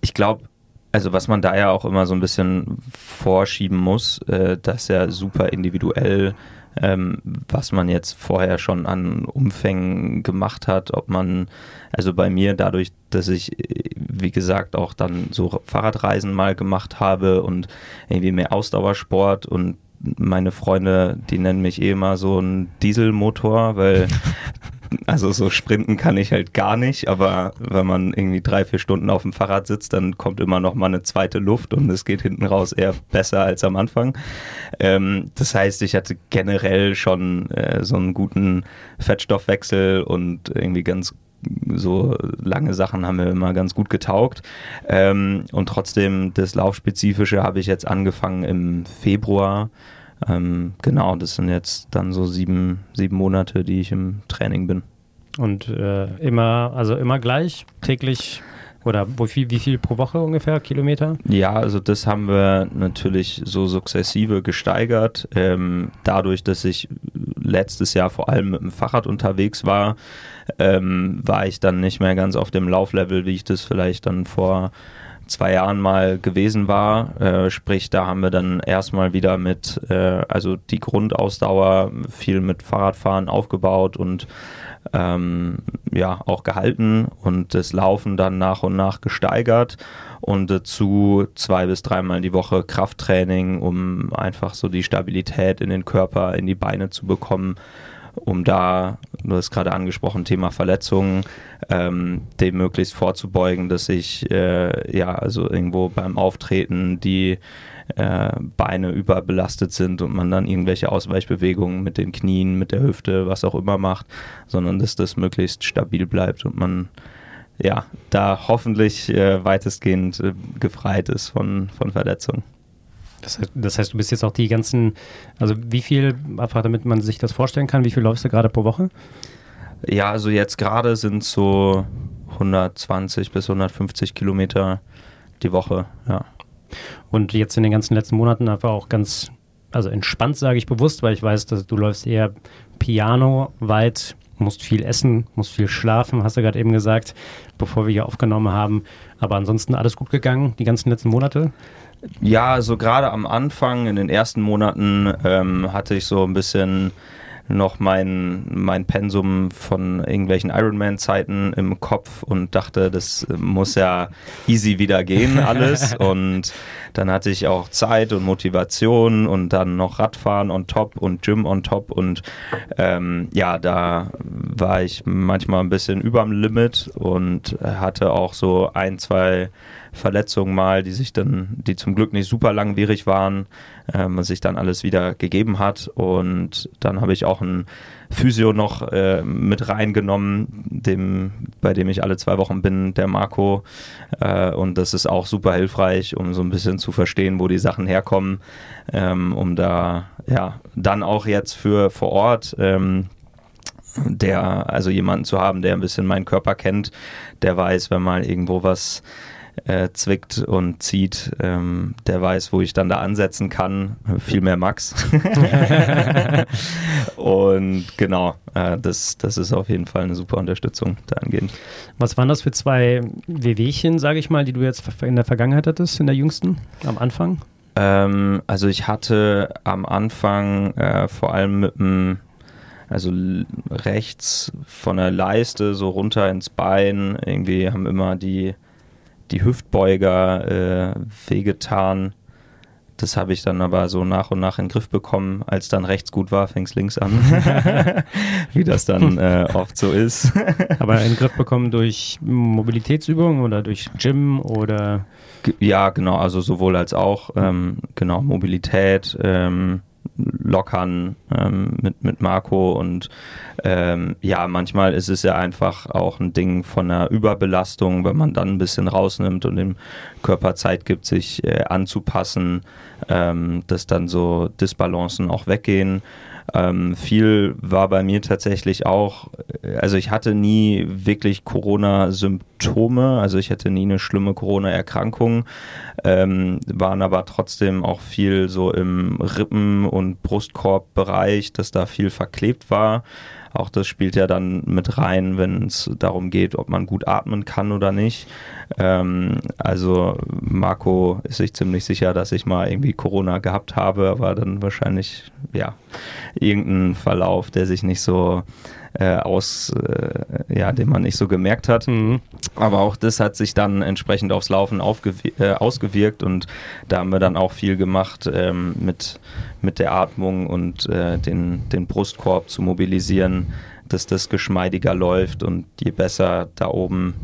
ich glaube, also was man da ja auch immer so ein bisschen vorschieben muss, äh, dass ja super individuell ähm, was man jetzt vorher schon an Umfängen gemacht hat, ob man, also bei mir dadurch, dass ich, wie gesagt, auch dann so Fahrradreisen mal gemacht habe und irgendwie mehr Ausdauersport und meine Freunde, die nennen mich eh immer so ein Dieselmotor, weil also so sprinten kann ich halt gar nicht, aber wenn man irgendwie drei, vier Stunden auf dem Fahrrad sitzt, dann kommt immer noch mal eine zweite Luft und es geht hinten raus eher besser als am Anfang. Ähm, das heißt, ich hatte generell schon äh, so einen guten Fettstoffwechsel und irgendwie ganz so lange Sachen haben mir immer ganz gut getaugt. Ähm, und trotzdem das Laufspezifische habe ich jetzt angefangen im Februar ähm, genau, das sind jetzt dann so sieben, sieben Monate, die ich im Training bin. Und äh, immer, also immer gleich, täglich oder wie viel, wie viel pro Woche ungefähr, Kilometer? Ja, also das haben wir natürlich so sukzessive gesteigert. Ähm, dadurch, dass ich letztes Jahr vor allem mit dem Fahrrad unterwegs war, ähm, war ich dann nicht mehr ganz auf dem Lauflevel, wie ich das vielleicht dann vor zwei Jahren mal gewesen war. Äh, sprich, da haben wir dann erstmal wieder mit, äh, also die Grundausdauer viel mit Fahrradfahren aufgebaut und ähm, ja auch gehalten und das Laufen dann nach und nach gesteigert und dazu zwei bis dreimal die Woche Krafttraining, um einfach so die Stabilität in den Körper, in die Beine zu bekommen um da, du hast gerade angesprochen, Thema Verletzungen, ähm, dem möglichst vorzubeugen, dass ich äh, ja also irgendwo beim Auftreten die äh, Beine überbelastet sind und man dann irgendwelche Ausweichbewegungen mit den Knien, mit der Hüfte, was auch immer macht, sondern dass das möglichst stabil bleibt und man ja da hoffentlich äh, weitestgehend äh, gefreit ist von, von Verletzungen. Das heißt, das heißt, du bist jetzt auch die ganzen, also wie viel, einfach damit man sich das vorstellen kann, wie viel läufst du gerade pro Woche? Ja, also jetzt gerade sind so 120 bis 150 Kilometer die Woche, ja. Und jetzt in den ganzen letzten Monaten einfach auch ganz, also entspannt sage ich bewusst, weil ich weiß, dass du läufst eher Piano weit, musst viel essen, musst viel schlafen, hast du gerade eben gesagt, bevor wir hier aufgenommen haben. Aber ansonsten alles gut gegangen, die ganzen letzten Monate? Ja, also gerade am Anfang, in den ersten Monaten, ähm, hatte ich so ein bisschen noch mein, mein Pensum von irgendwelchen Ironman-Zeiten im Kopf und dachte, das muss ja easy wieder gehen, alles. und dann hatte ich auch Zeit und Motivation und dann noch Radfahren on top und Gym on top. Und ähm, ja, da war ich manchmal ein bisschen überm Limit und hatte auch so ein, zwei Verletzungen mal, die sich dann, die zum Glück nicht super langwierig waren, ähm, sich dann alles wieder gegeben hat. Und dann habe ich auch einen Physio noch äh, mit reingenommen, dem, bei dem ich alle zwei Wochen bin, der Marco. Äh, und das ist auch super hilfreich, um so ein bisschen zu verstehen, wo die Sachen herkommen, ähm, um da ja dann auch jetzt für vor Ort ähm, der, also jemanden zu haben, der ein bisschen meinen Körper kennt, der weiß, wenn mal irgendwo was äh, zwickt und zieht, ähm, der weiß, wo ich dann da ansetzen kann. Viel mehr Max. und genau, äh, das, das ist auf jeden Fall eine super Unterstützung dahingehend. Was waren das für zwei Wehwehchen, sage ich mal, die du jetzt in der Vergangenheit hattest, in der jüngsten, am Anfang? Ähm, also ich hatte am Anfang äh, vor allem mit dem also rechts von der Leiste so runter ins Bein. Irgendwie haben immer die die Hüftbeuger äh, wehgetan. das habe ich dann aber so nach und nach in den Griff bekommen. Als dann rechts gut war, fing es links an. Wie das dann äh, oft so ist. aber in den Griff bekommen durch Mobilitätsübungen oder durch Gym oder? Ja, genau, also sowohl als auch. Ähm, genau, Mobilität. Ähm, lockern ähm, mit, mit Marco und ähm, ja, manchmal ist es ja einfach auch ein Ding von einer Überbelastung, wenn man dann ein bisschen rausnimmt und dem Körper Zeit gibt, sich äh, anzupassen, ähm, dass dann so Disbalancen auch weggehen. Ähm, viel war bei mir tatsächlich auch, äh, also ich hatte nie wirklich Corona-Symptome, also ich hatte nie eine schlimme Corona-Erkrankung, ähm, waren aber trotzdem auch viel so im Rippen- und Brustkorbbereich, dass da viel verklebt war. Auch das spielt ja dann mit rein, wenn es darum geht, ob man gut atmen kann oder nicht. Ähm, also Marco ist sich ziemlich sicher, dass ich mal irgendwie Corona gehabt habe, aber dann wahrscheinlich ja irgendein Verlauf, der sich nicht so äh, aus, äh, ja, den man nicht so gemerkt hat. Mhm. Aber auch das hat sich dann entsprechend aufs Laufen äh, ausgewirkt und da haben wir dann auch viel gemacht ähm, mit, mit der Atmung und äh, den, den Brustkorb zu mobilisieren, dass das geschmeidiger läuft und je besser da oben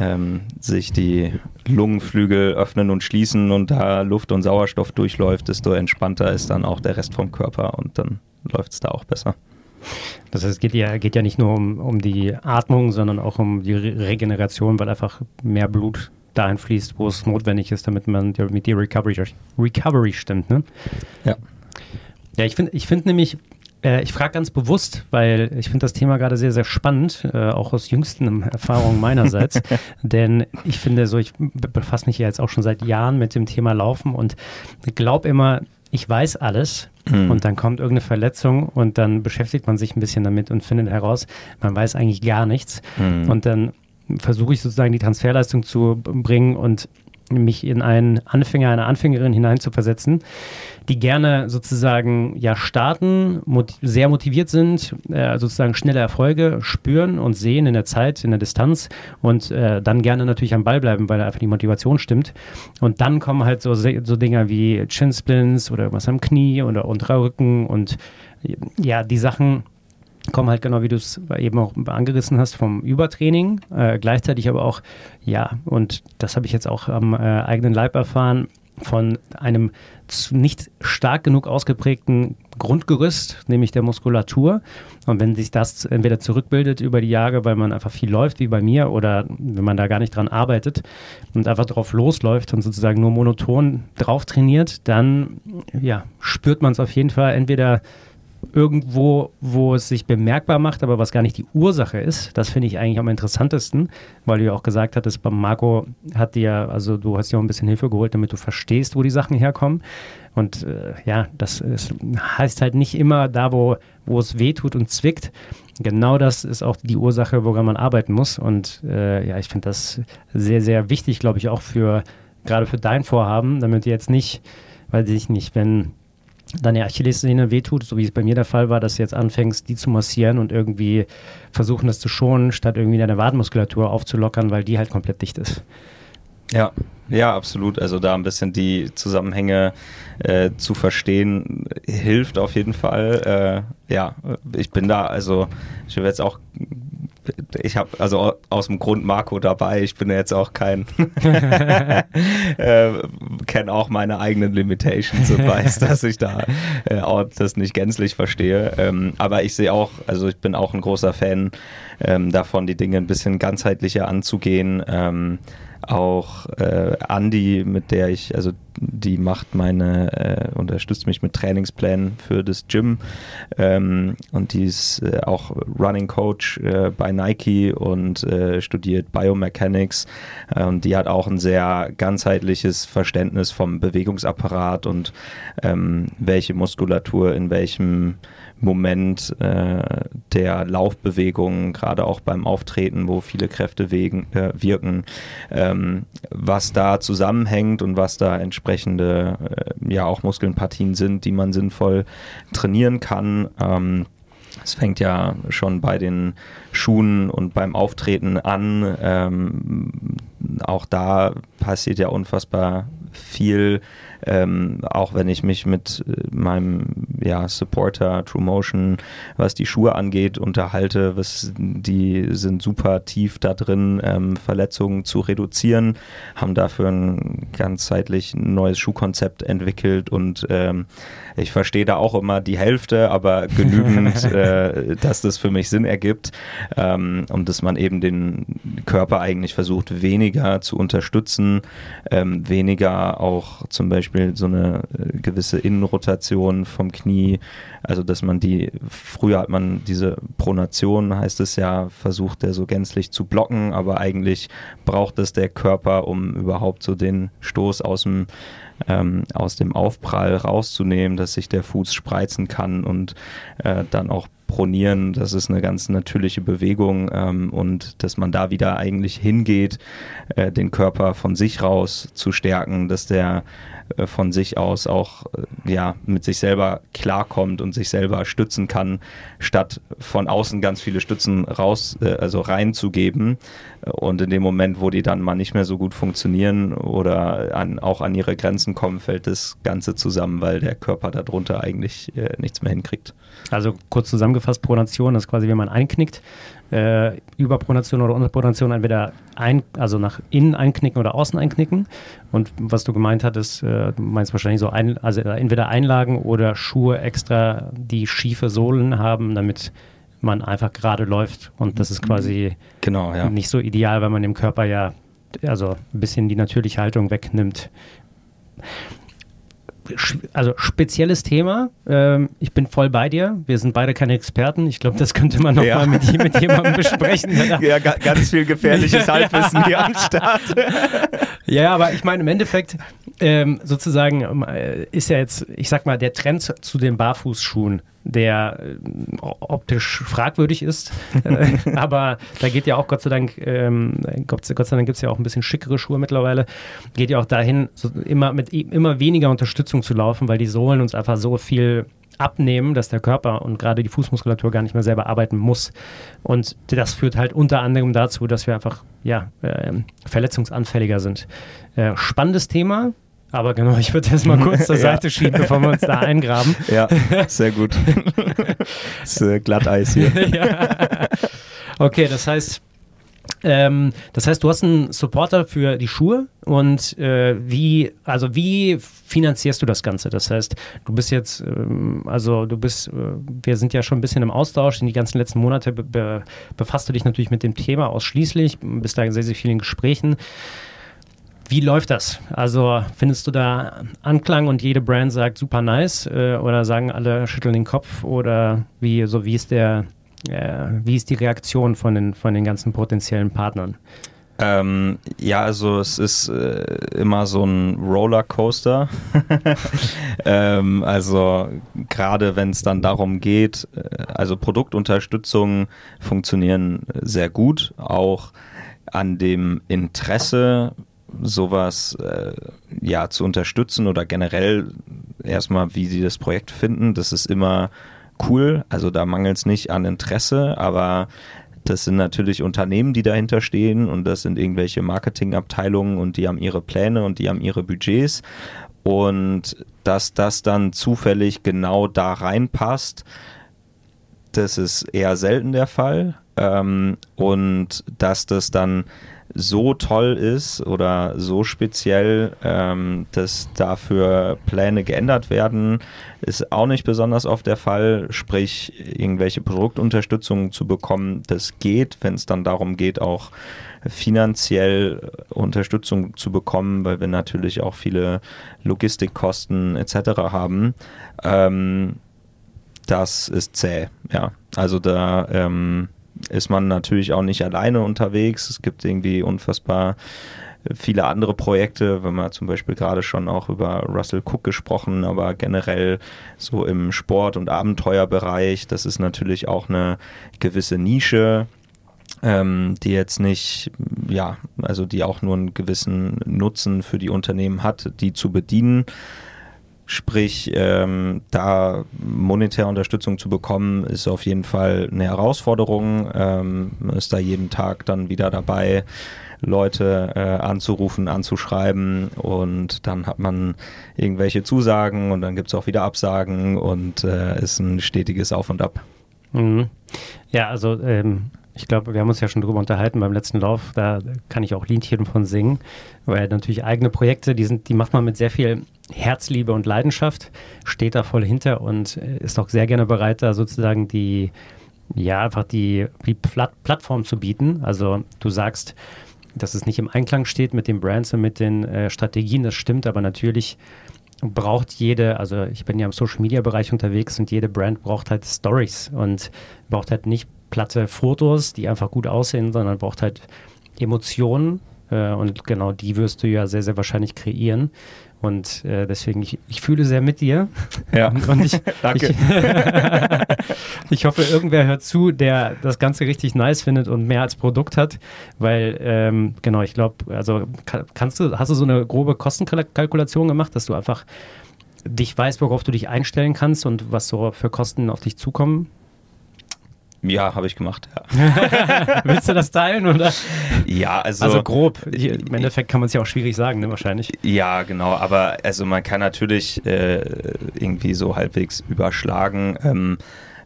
ähm, sich die Lungenflügel öffnen und schließen und da Luft und Sauerstoff durchläuft, desto entspannter ist dann auch der Rest vom Körper und dann läuft es da auch besser. Das heißt, es geht ja, geht ja nicht nur um, um die Atmung, sondern auch um die Re Regeneration, weil einfach mehr Blut dahin fließt, wo es notwendig ist, damit man mit die Recovery, Recovery stimmt. Ne? Ja. Ja, ich finde ich find nämlich, äh, ich frage ganz bewusst, weil ich finde das Thema gerade sehr, sehr spannend, äh, auch aus jüngsten Erfahrungen meinerseits. denn ich finde so, ich befasse mich ja jetzt auch schon seit Jahren mit dem Thema Laufen und glaube immer, ich weiß alles mhm. und dann kommt irgendeine Verletzung und dann beschäftigt man sich ein bisschen damit und findet heraus, man weiß eigentlich gar nichts. Mhm. Und dann versuche ich sozusagen die Transferleistung zu bringen und mich in einen Anfänger, eine Anfängerin hineinzuversetzen, die gerne sozusagen ja starten, mot sehr motiviert sind, äh, sozusagen schnelle Erfolge spüren und sehen in der Zeit, in der Distanz und äh, dann gerne natürlich am Ball bleiben, weil einfach die Motivation stimmt. Und dann kommen halt so, so Dinger wie Chin Splints oder was am Knie oder unterer Rücken und ja, die Sachen, kommen halt genau, wie du es eben auch angerissen hast, vom Übertraining, äh, gleichzeitig aber auch, ja, und das habe ich jetzt auch am äh, eigenen Leib erfahren, von einem nicht stark genug ausgeprägten Grundgerüst, nämlich der Muskulatur. Und wenn sich das entweder zurückbildet über die Jahre, weil man einfach viel läuft, wie bei mir, oder wenn man da gar nicht dran arbeitet und einfach drauf losläuft und sozusagen nur monoton drauf trainiert, dann ja, spürt man es auf jeden Fall entweder irgendwo, wo es sich bemerkbar macht, aber was gar nicht die Ursache ist. Das finde ich eigentlich am interessantesten, weil du ja auch gesagt hattest, beim Marco hat dir, also du hast ja auch ein bisschen Hilfe geholt, damit du verstehst, wo die Sachen herkommen. Und äh, ja, das ist, heißt halt nicht immer da, wo, wo es weh tut und zwickt. Genau das ist auch die Ursache, woran man arbeiten muss. Und äh, ja, ich finde das sehr, sehr wichtig, glaube ich, auch für gerade für dein Vorhaben, damit du jetzt nicht, weiß ich nicht, wenn deine Achillessehne wehtut, so wie es bei mir der Fall war, dass du jetzt anfängst, die zu massieren und irgendwie versuchen, das zu schonen, statt irgendwie deine Wadenmuskulatur aufzulockern, weil die halt komplett dicht ist. Ja, ja, absolut. Also da ein bisschen die Zusammenhänge äh, zu verstehen, hilft auf jeden Fall. Äh, ja, ich bin da, also ich will jetzt auch ich habe also aus dem Grund Marco dabei. Ich bin jetzt auch kein, äh, kenne auch meine eigenen Limitations und weiß, dass ich da äh, auch das nicht gänzlich verstehe. Ähm, aber ich sehe auch, also ich bin auch ein großer Fan ähm, davon, die Dinge ein bisschen ganzheitlicher anzugehen. Ähm, auch äh, Andi, mit der ich, also die macht meine, äh, unterstützt mich mit Trainingsplänen für das Gym. Ähm, und die ist äh, auch Running Coach äh, bei Nike und äh, studiert Biomechanics. Äh, und die hat auch ein sehr ganzheitliches Verständnis vom Bewegungsapparat und ähm, welche Muskulatur in welchem Moment äh, der Laufbewegung, gerade auch beim Auftreten, wo viele Kräfte wegen, äh, wirken, ähm, was da zusammenhängt und was da entsprechende äh, ja auch Muskelpartien sind, die man sinnvoll trainieren kann. Ähm, es fängt ja schon bei den Schuhen und beim Auftreten an. Ähm, auch da passiert ja unfassbar viel ähm, auch wenn ich mich mit äh, meinem ja, Supporter True Motion, was die Schuhe angeht, unterhalte, was, die sind super tief da drin, ähm, Verletzungen zu reduzieren, haben dafür ein ganzheitlich neues Schuhkonzept entwickelt und ähm, ich verstehe da auch immer die Hälfte, aber genügend, äh, dass das für mich Sinn ergibt ähm, und dass man eben den Körper eigentlich versucht, weniger zu unterstützen, ähm, weniger auch zum Beispiel so eine äh, gewisse Innenrotation vom Knie, also dass man die, früher hat man diese Pronation, heißt es ja, versucht der so gänzlich zu blocken, aber eigentlich braucht es der Körper, um überhaupt so den Stoß aus dem ähm, aus dem Aufprall rauszunehmen, dass sich der Fuß spreizen kann und äh, dann auch pronieren. Das ist eine ganz natürliche Bewegung ähm, und dass man da wieder eigentlich hingeht, äh, den Körper von sich raus zu stärken, dass der äh, von sich aus auch äh, ja, mit sich selber klarkommt und sich selber stützen kann, statt von außen ganz viele Stützen raus, äh, also reinzugeben. Und in dem Moment, wo die dann mal nicht mehr so gut funktionieren oder an, auch an ihre Grenzen kommen, fällt das Ganze zusammen, weil der Körper darunter eigentlich äh, nichts mehr hinkriegt. Also kurz zusammengefasst, Pronation ist quasi, wenn man einknickt, äh, Überpronation oder Unterpronation entweder ein, also nach innen einknicken oder außen einknicken. Und was du gemeint hattest, äh, du meinst wahrscheinlich so, ein, also entweder Einlagen oder Schuhe extra, die schiefe Sohlen haben, damit man einfach gerade läuft. Und das ist quasi genau, ja. nicht so ideal, weil man dem Körper ja also ein bisschen die natürliche Haltung wegnimmt also spezielles Thema. Ähm, ich bin voll bei dir. Wir sind beide keine Experten. Ich glaube, das könnte man nochmal ja. mit, mit jemandem besprechen. ja, ganz viel gefährliches Halbwissen hier am Start. ja, aber ich meine, im Endeffekt ähm, sozusagen äh, ist ja jetzt, ich sag mal, der Trend zu den Barfußschuhen der äh, optisch fragwürdig ist. äh, aber da geht ja auch Gott sei Dank, ähm, Gott, Gott, sei Dank gibt es ja auch ein bisschen schickere Schuhe mittlerweile, geht ja auch dahin, so immer mit immer weniger Unterstützung zu laufen, weil die Sohlen uns einfach so viel abnehmen, dass der Körper und gerade die Fußmuskulatur gar nicht mehr selber arbeiten muss. Und das führt halt unter anderem dazu, dass wir einfach ja, äh, verletzungsanfälliger sind. Äh, spannendes Thema, aber genau, ich würde das mal kurz zur Seite schieben, bevor wir uns da eingraben. Ja, sehr gut. das ist äh, Glatteis hier. ja. Okay, das heißt, ähm, das heißt, du hast einen Supporter für die Schuhe und äh, wie, also wie finanzierst du das Ganze? Das heißt, du bist jetzt, ähm, also du bist, äh, wir sind ja schon ein bisschen im Austausch. In die ganzen letzten Monate be be befasst du dich natürlich mit dem Thema ausschließlich, bist da in sehr, sehr vielen Gesprächen. Wie läuft das? Also findest du da Anklang und jede Brand sagt super nice äh, oder sagen alle schütteln den Kopf oder wie so wie ist der äh, wie ist die Reaktion von den von den ganzen potenziellen Partnern? Ähm, ja, also es ist äh, immer so ein Rollercoaster. ähm, also gerade wenn es dann darum geht, äh, also Produktunterstützung funktionieren sehr gut, auch an dem Interesse sowas äh, ja zu unterstützen oder generell erstmal, wie sie das Projekt finden. Das ist immer cool. Also da mangelt es nicht an Interesse, aber das sind natürlich Unternehmen, die dahinter stehen und das sind irgendwelche Marketingabteilungen und die haben ihre Pläne und die haben ihre Budgets. Und dass das dann zufällig genau da reinpasst, das ist eher selten der Fall. Ähm, und dass das dann so toll ist oder so speziell, ähm, dass dafür Pläne geändert werden, ist auch nicht besonders oft der Fall. Sprich, irgendwelche Produktunterstützung zu bekommen, das geht, wenn es dann darum geht, auch finanziell Unterstützung zu bekommen, weil wir natürlich auch viele Logistikkosten etc. haben. Ähm, das ist zäh, ja. Also da ähm, ist man natürlich auch nicht alleine unterwegs. Es gibt irgendwie unfassbar viele andere Projekte, wenn man zum Beispiel gerade schon auch über Russell Cook gesprochen, aber generell so im Sport- und Abenteuerbereich, das ist natürlich auch eine gewisse Nische, ähm, die jetzt nicht, ja, also die auch nur einen gewissen Nutzen für die Unternehmen hat, die zu bedienen. Sprich, ähm, da monetär Unterstützung zu bekommen, ist auf jeden Fall eine Herausforderung. Ähm, man ist da jeden Tag dann wieder dabei, Leute äh, anzurufen, anzuschreiben und dann hat man irgendwelche Zusagen und dann gibt es auch wieder Absagen und äh, ist ein stetiges Auf und Ab. Mhm. Ja, also ähm, ich glaube, wir haben uns ja schon drüber unterhalten beim letzten Lauf, da kann ich auch Liedchen von singen, weil natürlich eigene Projekte, die sind, die macht man mit sehr viel Herzliebe und Leidenschaft, steht da voll hinter und äh, ist auch sehr gerne bereit, da sozusagen die, ja, einfach die, die Platt Plattform zu bieten. Also du sagst, dass es nicht im Einklang steht mit den Brands und mit den äh, Strategien, das stimmt, aber natürlich braucht jede, also ich bin ja im Social Media Bereich unterwegs und jede Brand braucht halt Stories und braucht halt nicht platte Fotos, die einfach gut aussehen, sondern braucht halt Emotionen äh, und genau die wirst du ja sehr, sehr wahrscheinlich kreieren. Und äh, deswegen, ich, ich, fühle sehr mit dir. Ja. Und ich, Danke. Ich, ich, hoffe, irgendwer hört zu, der das Ganze richtig nice findet und mehr als Produkt hat. Weil, ähm, genau, ich glaube, also kannst du, hast du so eine grobe Kostenkalkulation gemacht, dass du einfach dich weißt, worauf du dich einstellen kannst und was so für Kosten auf dich zukommen? Ja, habe ich gemacht, ja. Willst du das teilen, oder? Ja, also. Also grob. Im Endeffekt kann man es ja auch schwierig sagen, ne, wahrscheinlich. Ja, genau. Aber also man kann natürlich äh, irgendwie so halbwegs überschlagen. Ähm,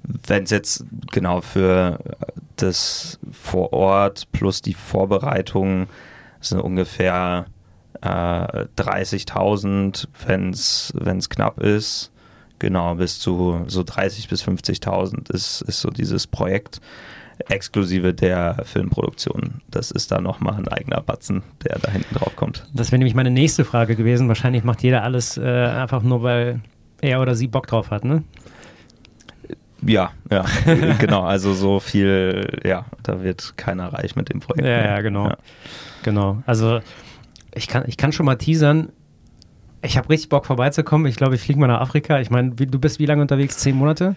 Wenn es jetzt genau für das vor Ort plus die Vorbereitung sind ungefähr äh, 30.000, wenn es knapp ist. Genau, bis zu so 30.000 bis 50.000 ist, ist so dieses Projekt exklusive der Filmproduktion. Das ist da nochmal ein eigener Batzen, der da hinten drauf kommt. Das wäre nämlich meine nächste Frage gewesen. Wahrscheinlich macht jeder alles äh, einfach nur, weil er oder sie Bock drauf hat, ne? Ja, ja, genau. Also so viel, ja, da wird keiner reich mit dem Projekt. Ja, ja, genau. Ja. Genau. Also ich kann, ich kann schon mal teasern, ich habe richtig Bock vorbeizukommen. Ich glaube, ich fliege mal nach Afrika. Ich meine, du bist wie lange unterwegs? Zehn Monate?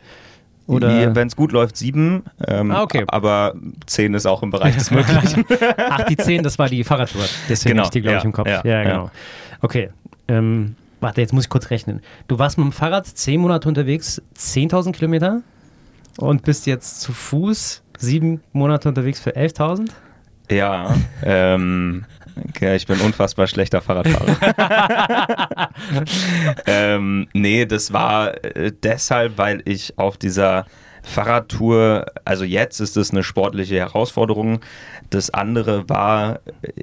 Wenn es gut läuft, sieben. Ähm, ah, okay. Aber zehn ist auch im Bereich des Möglichen. Ach, die zehn, das war die Fahrradtour. Deswegen genau. ich die, glaube ich, im Kopf. Ja, ja genau. Ja. Okay. Ähm, warte, jetzt muss ich kurz rechnen. Du warst mit dem Fahrrad zehn Monate unterwegs, 10.000 Kilometer und bist jetzt zu Fuß sieben Monate unterwegs für 11.000? Ja, ähm, okay, ich bin unfassbar schlechter Fahrradfahrer. ähm, nee, das war äh, deshalb, weil ich auf dieser Fahrradtour, also jetzt ist es eine sportliche Herausforderung. Das andere war,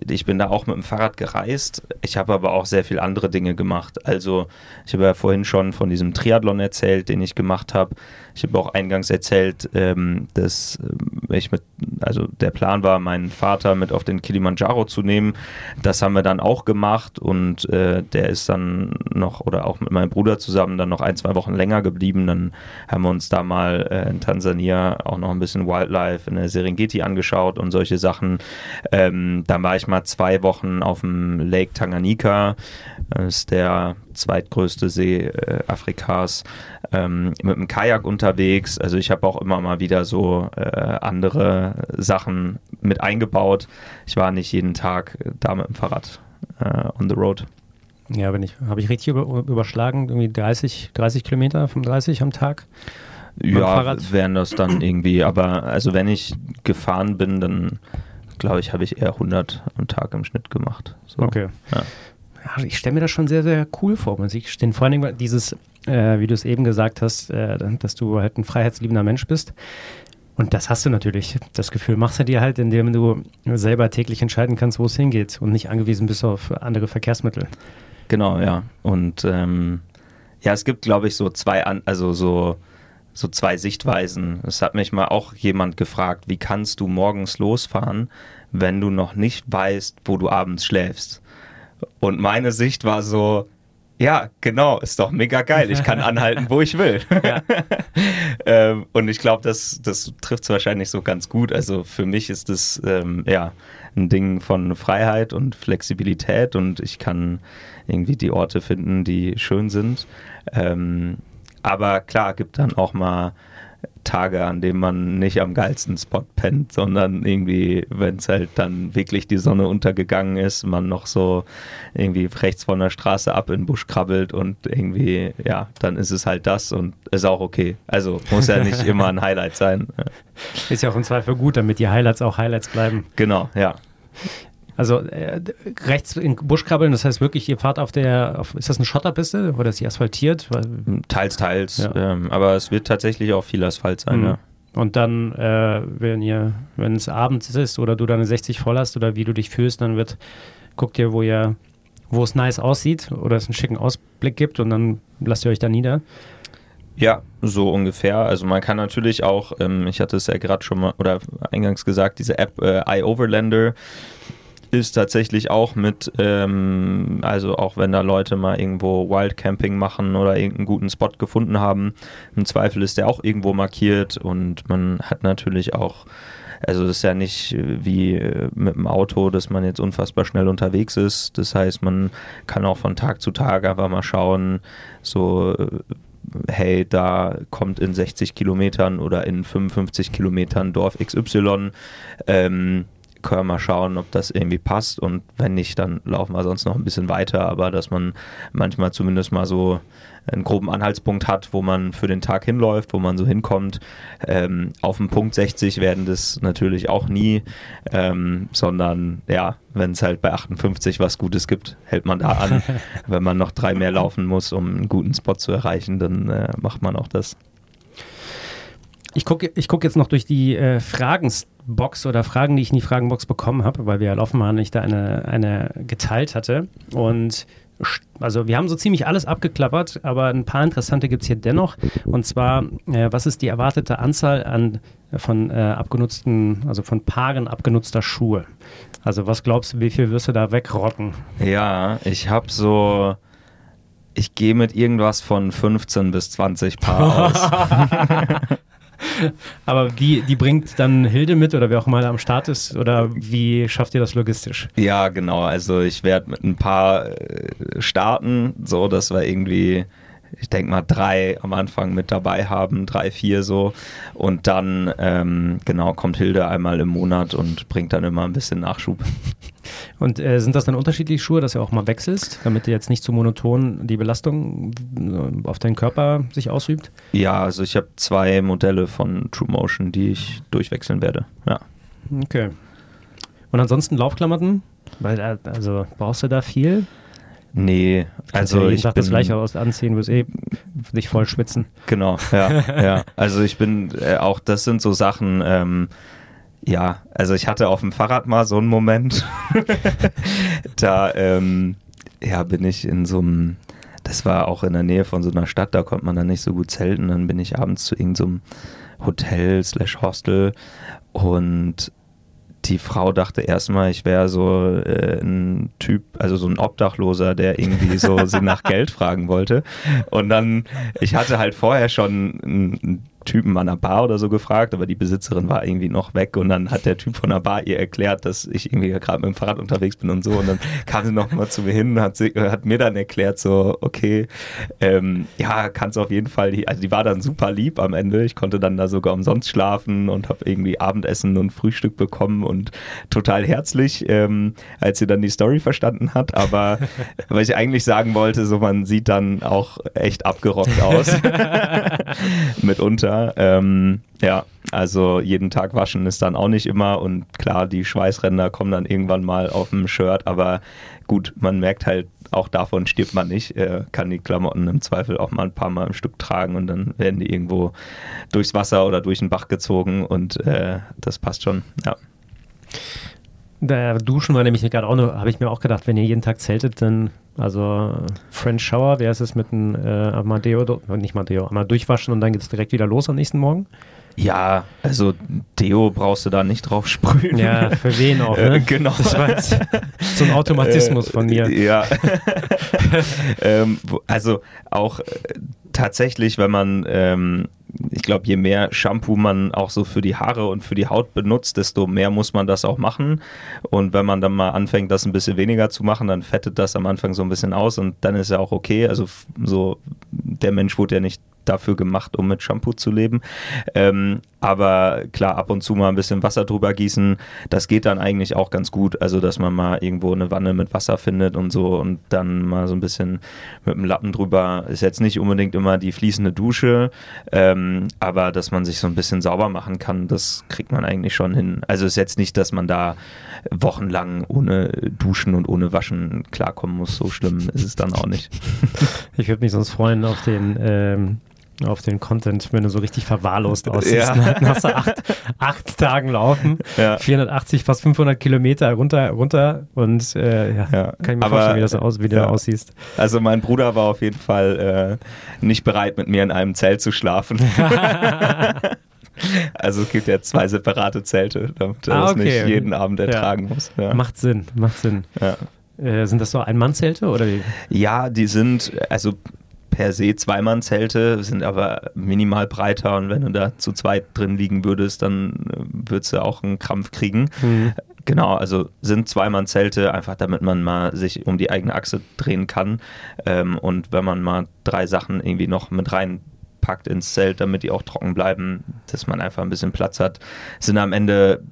ich bin da auch mit dem Fahrrad gereist. Ich habe aber auch sehr viel andere Dinge gemacht. Also ich habe ja vorhin schon von diesem Triathlon erzählt, den ich gemacht habe. Ich habe auch eingangs erzählt, ähm, dass äh, ich mit, also der Plan war, meinen Vater mit auf den Kilimanjaro zu nehmen. Das haben wir dann auch gemacht und äh, der ist dann noch, oder auch mit meinem Bruder zusammen, dann noch ein, zwei Wochen länger geblieben. Dann haben wir uns da mal äh, in Tansania auch noch ein bisschen Wildlife in der Serengeti angeschaut und solche Sachen. Ähm, dann war ich mal zwei Wochen auf dem Lake Tanganyika. Das ist der zweitgrößte See äh, Afrikas, ähm, mit dem Kajak unterwegs. Also ich habe auch immer mal wieder so äh, andere Sachen mit eingebaut. Ich war nicht jeden Tag da mit dem Fahrrad äh, on the road. Ja, bin ich, habe ich richtig über, überschlagen, irgendwie 30, 30 Kilometer, 35 am Tag? Ja, wären das dann irgendwie, aber also wenn ich gefahren bin, dann glaube ich, habe ich eher 100 am Tag im Schnitt gemacht. So. Okay. Ja ich stelle mir das schon sehr, sehr cool vor, muss ich stehen. Vor allem dieses, äh, wie du es eben gesagt hast, äh, dass du halt ein freiheitsliebender Mensch bist. Und das hast du natürlich. Das Gefühl machst du dir halt, indem du selber täglich entscheiden kannst, wo es hingeht und nicht angewiesen bist auf andere Verkehrsmittel. Genau, ja. Und ähm, ja, es gibt, glaube ich, so zwei, also so, so zwei Sichtweisen. Es hat mich mal auch jemand gefragt, wie kannst du morgens losfahren, wenn du noch nicht weißt, wo du abends schläfst? Und meine Sicht war so, ja, genau, ist doch mega geil. Ich kann anhalten, wo ich will. ähm, und ich glaube, das, das trifft es wahrscheinlich so ganz gut. Also für mich ist es ähm, ja ein Ding von Freiheit und Flexibilität und ich kann irgendwie die Orte finden, die schön sind. Ähm, aber klar, gibt dann auch mal Tage, an denen man nicht am geilsten Spot pennt, sondern irgendwie, wenn es halt dann wirklich die Sonne untergegangen ist, man noch so irgendwie rechts von der Straße ab in den Busch krabbelt und irgendwie, ja, dann ist es halt das und ist auch okay. Also muss ja nicht immer ein Highlight sein. Ist ja auch im Zweifel gut, damit die Highlights auch Highlights bleiben. Genau, ja. Also äh, rechts in Busch krabbeln, das heißt wirklich, ihr fahrt auf der, auf, ist das eine Schotterpiste oder ist sie asphaltiert? Teils, teils. Ja. Ähm, aber es wird tatsächlich auch viel Asphalt sein, mhm. ja. Und dann, äh, wenn ihr, wenn es abends ist oder du deine 60 voll hast oder wie du dich fühlst, dann wird, guckt ihr, wo ihr, wo es nice aussieht oder es einen schicken Ausblick gibt und dann lasst ihr euch da nieder. Ja, so ungefähr. Also man kann natürlich auch, ähm, ich hatte es ja gerade schon mal oder eingangs gesagt, diese App äh, iOverlander ist tatsächlich auch mit, ähm, also auch wenn da Leute mal irgendwo Wildcamping machen oder irgendeinen guten Spot gefunden haben, im Zweifel ist der auch irgendwo markiert und man hat natürlich auch also das ist ja nicht wie äh, mit dem Auto, dass man jetzt unfassbar schnell unterwegs ist. Das heißt, man kann auch von Tag zu Tag einfach mal schauen, so äh, hey, da kommt in 60 Kilometern oder in 55 Kilometern Dorf XY. Ähm, können wir mal schauen, ob das irgendwie passt und wenn nicht, dann laufen wir sonst noch ein bisschen weiter, aber dass man manchmal zumindest mal so einen groben Anhaltspunkt hat, wo man für den Tag hinläuft, wo man so hinkommt. Ähm, auf dem Punkt 60 werden das natürlich auch nie, ähm, sondern ja, wenn es halt bei 58 was Gutes gibt, hält man da an. wenn man noch drei mehr laufen muss, um einen guten Spot zu erreichen, dann äh, macht man auch das. Ich gucke ich guck jetzt noch durch die äh, Fragenbox oder Fragen, die ich in die Fragenbox bekommen habe, weil wir ja offenbar nicht da eine, eine geteilt hatte. Und also wir haben so ziemlich alles abgeklappert, aber ein paar interessante gibt es hier dennoch. Und zwar, äh, was ist die erwartete Anzahl an von äh, abgenutzten, also von Paaren abgenutzter Schuhe? Also was glaubst du, wie viel wirst du da wegrocken? Ja, ich habe so, ich gehe mit irgendwas von 15 bis 20 Paar aus. Aber die, die bringt dann Hilde mit oder wer auch mal am Start ist oder wie schafft ihr das logistisch? Ja, genau. Also ich werde mit ein paar äh, starten, so dass wir irgendwie ich denke mal, drei am Anfang mit dabei haben, drei, vier so. Und dann, ähm, genau, kommt Hilde einmal im Monat und bringt dann immer ein bisschen Nachschub. Und äh, sind das dann unterschiedliche Schuhe, dass du auch mal wechselst, damit du jetzt nicht zu monoton die Belastung äh, auf deinen Körper sich ausübt? Ja, also ich habe zwei Modelle von True Motion, die ich durchwechseln werde. Ja. Okay. Und ansonsten Laufklamotten? Weil, äh, also brauchst du da viel? Nee, also ja ich Tag bin, das gleiche aus anziehen, wirst eh dich voll schwitzen. Genau, ja, ja. Also ich bin äh, auch, das sind so Sachen, ähm, ja, also ich hatte auf dem Fahrrad mal so einen Moment, da ähm, ja, bin ich in so einem, das war auch in der Nähe von so einer Stadt, da konnte man dann nicht so gut zelten, dann bin ich abends zu irgendeinem so Hotel slash Hostel und die Frau dachte erstmal, ich wäre so äh, ein Typ, also so ein Obdachloser, der irgendwie so sie nach Geld fragen wollte. Und dann, ich hatte halt vorher schon ein Typen an der Bar oder so gefragt, aber die Besitzerin war irgendwie noch weg und dann hat der Typ von der Bar ihr erklärt, dass ich irgendwie gerade mit dem Fahrrad unterwegs bin und so. Und dann kam sie noch mal zu mir hin und hat, sie, hat mir dann erklärt so, okay, ähm, ja, kannst auf jeden Fall, also die war dann super lieb am Ende, ich konnte dann da sogar umsonst schlafen und habe irgendwie Abendessen und Frühstück bekommen und total herzlich, ähm, als sie dann die Story verstanden hat, aber was ich eigentlich sagen wollte, so man sieht dann auch echt abgerockt aus. Mitunter ähm, ja, also jeden Tag waschen ist dann auch nicht immer. Und klar, die Schweißränder kommen dann irgendwann mal auf dem Shirt, aber gut, man merkt halt, auch davon stirbt man nicht, äh, kann die Klamotten im Zweifel auch mal ein paar Mal im Stück tragen und dann werden die irgendwo durchs Wasser oder durch den Bach gezogen. Und äh, das passt schon, ja. Da Duschen war nämlich gerade auch nur, habe ich mir auch gedacht, wenn ihr jeden Tag zeltet, dann, also French Shower, wer ist es mit einem äh, Amadeo, nicht Amadeo, einmal durchwaschen und dann geht es direkt wieder los am nächsten Morgen? Ja, also Deo brauchst du da nicht drauf sprühen. Ja, für wen auch, ne? Genau. Das war jetzt so ein Automatismus äh, von mir. Ja. ähm, also auch äh, tatsächlich, wenn man ähm, ich glaube, je mehr Shampoo man auch so für die Haare und für die Haut benutzt, desto mehr muss man das auch machen. Und wenn man dann mal anfängt, das ein bisschen weniger zu machen, dann fettet das am Anfang so ein bisschen aus und dann ist ja auch okay. Also so der Mensch wurde ja nicht dafür gemacht, um mit Shampoo zu leben. Ähm, aber klar, ab und zu mal ein bisschen Wasser drüber gießen, das geht dann eigentlich auch ganz gut. Also, dass man mal irgendwo eine Wanne mit Wasser findet und so und dann mal so ein bisschen mit dem Lappen drüber. Ist jetzt nicht unbedingt immer die fließende Dusche, ähm, aber dass man sich so ein bisschen sauber machen kann, das kriegt man eigentlich schon hin. Also, ist jetzt nicht, dass man da wochenlang ohne Duschen und ohne Waschen klarkommen muss. So schlimm ist es dann auch nicht. Ich würde mich sonst freuen auf den ähm, auf den Content, wenn du so richtig verwahrlost aussiehst. Ja. Nach so acht, acht Tagen laufen, ja. 480, fast 500 Kilometer runter, runter und äh, ja, ja, kann ich mir Aber, vorstellen, wie, das aus, wie du aussiehst. Also mein Bruder war auf jeden Fall äh, nicht bereit, mit mir in einem Zelt zu schlafen. also es gibt ja zwei separate Zelte, damit er ah, okay. das nicht jeden Abend ertragen muss. Macht Sinn, macht Sinn. Äh, sind das so Ein-Mann-Zelte oder wie? Ja, die sind, also per se Zweimannzelte, sind aber minimal breiter und wenn du da zu zweit drin liegen würdest, dann äh, würdest du auch einen Krampf kriegen. Mhm. Genau, also sind Zweimannzelte, einfach damit man mal sich um die eigene Achse drehen kann. Ähm, und wenn man mal drei Sachen irgendwie noch mit reinpackt ins Zelt, damit die auch trocken bleiben, dass man einfach ein bisschen Platz hat, sind am Ende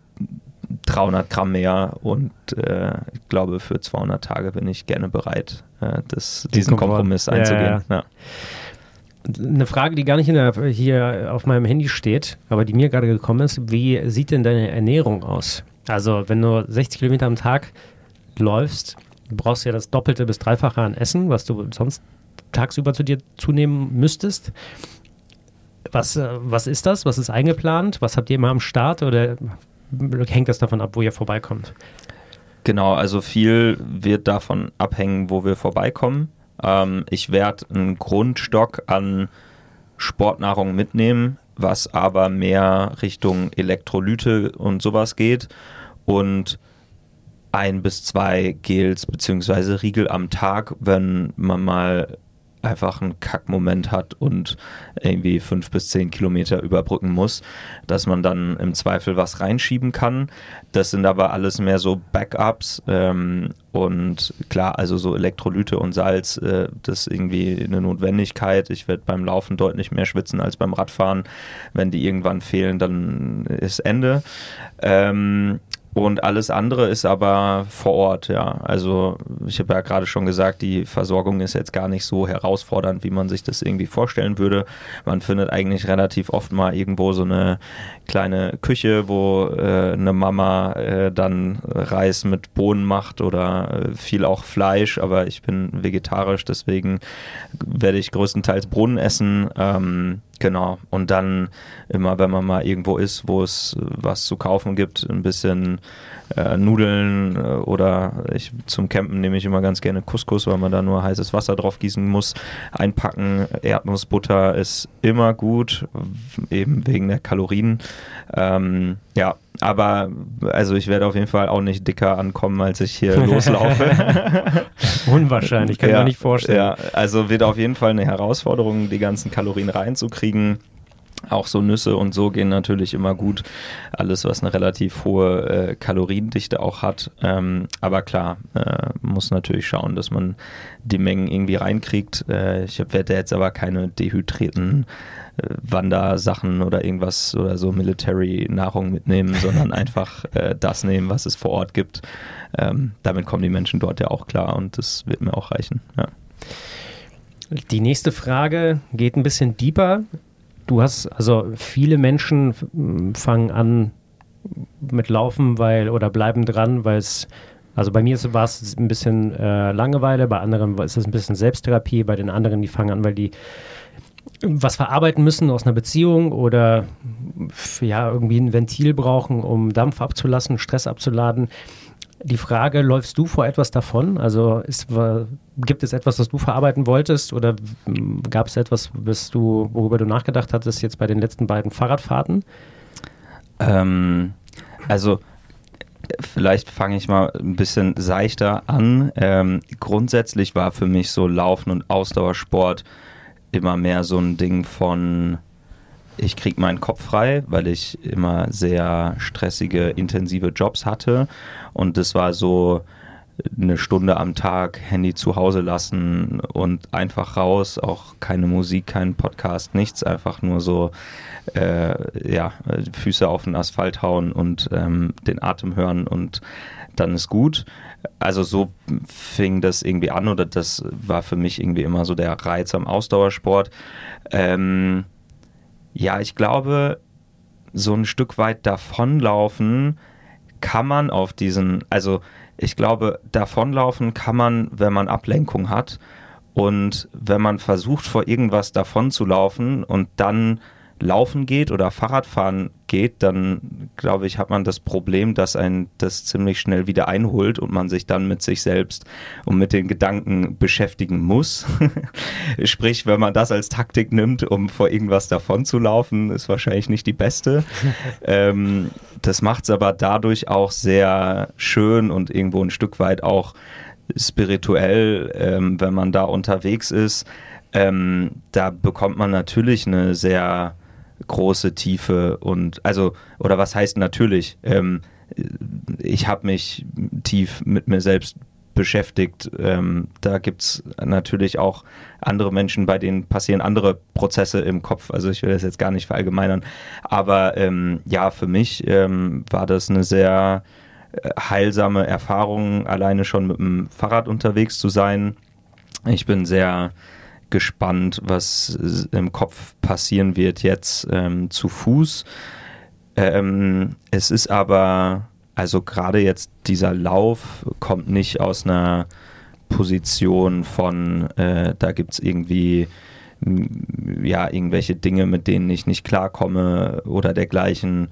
300 Gramm mehr und äh, ich glaube, für 200 Tage bin ich gerne bereit, äh, das, diesen Kompromiss einzugehen. Ja, ja. Eine Frage, die gar nicht der, hier auf meinem Handy steht, aber die mir gerade gekommen ist, wie sieht denn deine Ernährung aus? Also, wenn du 60 Kilometer am Tag läufst, brauchst du ja das Doppelte bis Dreifache an Essen, was du sonst tagsüber zu dir zunehmen müsstest. Was, äh, was ist das? Was ist eingeplant? Was habt ihr immer am Start? Oder hängt das davon ab, wo ihr vorbeikommt? Genau, also viel wird davon abhängen, wo wir vorbeikommen. Ähm, ich werde einen Grundstock an Sportnahrung mitnehmen, was aber mehr Richtung Elektrolyte und sowas geht. Und ein bis zwei Gels bzw. Riegel am Tag, wenn man mal einfach einen Kackmoment hat und irgendwie fünf bis zehn Kilometer überbrücken muss, dass man dann im Zweifel was reinschieben kann. Das sind aber alles mehr so Backups ähm, und klar, also so Elektrolyte und Salz, äh, das ist irgendwie eine Notwendigkeit. Ich werde beim Laufen deutlich mehr schwitzen als beim Radfahren. Wenn die irgendwann fehlen, dann ist Ende. Ähm, und alles andere ist aber vor Ort, ja. Also ich habe ja gerade schon gesagt, die Versorgung ist jetzt gar nicht so herausfordernd, wie man sich das irgendwie vorstellen würde. Man findet eigentlich relativ oft mal irgendwo so eine kleine Küche, wo äh, eine Mama äh, dann Reis mit Bohnen macht oder äh, viel auch Fleisch, aber ich bin vegetarisch, deswegen werde ich größtenteils Bohnen essen. Ähm, Genau. Und dann immer, wenn man mal irgendwo ist, wo es was zu kaufen gibt, ein bisschen äh, Nudeln äh, oder ich zum Campen nehme ich immer ganz gerne Couscous, weil man da nur heißes Wasser drauf gießen muss. Einpacken, Erdnussbutter ist immer gut, eben wegen der Kalorien. Ähm, ja, aber also ich werde auf jeden Fall auch nicht dicker ankommen, als ich hier loslaufe. Unwahrscheinlich, kann ich mir nicht vorstellen. Ja, also wird auf jeden Fall eine Herausforderung, die ganzen Kalorien reinzukriegen. Auch so Nüsse und so gehen natürlich immer gut. Alles, was eine relativ hohe äh, Kaloriendichte auch hat. Ähm, aber klar, äh, muss natürlich schauen, dass man die Mengen irgendwie reinkriegt. Äh, ich werde jetzt aber keine dehydrierten äh, Wandersachen oder irgendwas oder so Military-Nahrung mitnehmen, sondern einfach äh, das nehmen, was es vor Ort gibt. Ähm, damit kommen die Menschen dort ja auch klar und das wird mir auch reichen. Ja. Die nächste Frage geht ein bisschen deeper. Du hast, also viele Menschen fangen an mit Laufen, weil oder bleiben dran, weil es also bei mir war es ein bisschen äh, Langeweile, bei anderen ist es ein bisschen Selbsttherapie, bei den anderen, die fangen an, weil die was verarbeiten müssen aus einer Beziehung oder ja, irgendwie ein Ventil brauchen, um Dampf abzulassen, Stress abzuladen. Die Frage, läufst du vor etwas davon? Also ist, gibt es etwas, was du verarbeiten wolltest oder gab es etwas, du, worüber du nachgedacht hattest jetzt bei den letzten beiden Fahrradfahrten? Ähm, also vielleicht fange ich mal ein bisschen seichter an. Ähm, grundsätzlich war für mich so Laufen und Ausdauersport immer mehr so ein Ding von, ich kriege meinen Kopf frei, weil ich immer sehr stressige, intensive Jobs hatte. Und das war so eine Stunde am Tag Handy zu Hause lassen und einfach raus, auch keine Musik, kein Podcast, nichts, einfach nur so äh, ja, Füße auf den Asphalt hauen und ähm, den Atem hören und dann ist gut. Also so fing das irgendwie an oder das war für mich irgendwie immer so der Reiz am Ausdauersport. Ähm, ja, ich glaube, so ein Stück weit davonlaufen kann man auf diesen, also ich glaube, davonlaufen kann man, wenn man Ablenkung hat und wenn man versucht, vor irgendwas davon zu laufen und dann laufen geht oder Fahrradfahren geht, dann glaube ich, hat man das Problem, dass ein das ziemlich schnell wieder einholt und man sich dann mit sich selbst und mit den Gedanken beschäftigen muss. Sprich, wenn man das als Taktik nimmt, um vor irgendwas davon zu laufen, ist wahrscheinlich nicht die beste. ähm, das macht es aber dadurch auch sehr schön und irgendwo ein Stück weit auch spirituell, ähm, wenn man da unterwegs ist. Ähm, da bekommt man natürlich eine sehr große Tiefe und also, oder was heißt natürlich? Ähm, ich habe mich tief mit mir selbst beschäftigt. Ähm, da gibt es natürlich auch andere Menschen, bei denen passieren andere Prozesse im Kopf. Also ich will das jetzt gar nicht verallgemeinern. Aber ähm, ja, für mich ähm, war das eine sehr äh, heilsame Erfahrung, alleine schon mit dem Fahrrad unterwegs zu sein. Ich bin sehr gespannt, was im Kopf passieren wird jetzt ähm, zu Fuß. Ähm, es ist aber, also gerade jetzt dieser Lauf kommt nicht aus einer Position von, äh, da gibt es irgendwie ja, irgendwelche Dinge, mit denen ich nicht klarkomme oder dergleichen,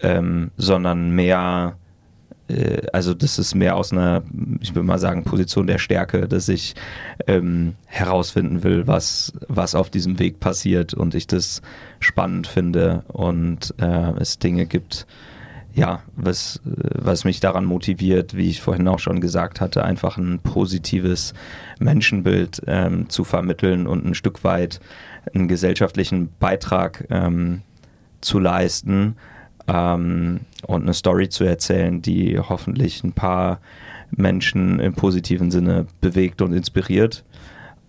ähm, sondern mehr äh, also das ist mehr aus einer, ich würde mal sagen, Position der Stärke, dass ich ähm, herausfinden will, was, was auf diesem Weg passiert und ich das spannend finde und äh, es Dinge gibt, ja, was, was mich daran motiviert, wie ich vorhin auch schon gesagt hatte, einfach ein positives Menschenbild ähm, zu vermitteln und ein Stück weit einen gesellschaftlichen Beitrag ähm, zu leisten. Ähm, und eine Story zu erzählen, die hoffentlich ein paar Menschen im positiven Sinne bewegt und inspiriert.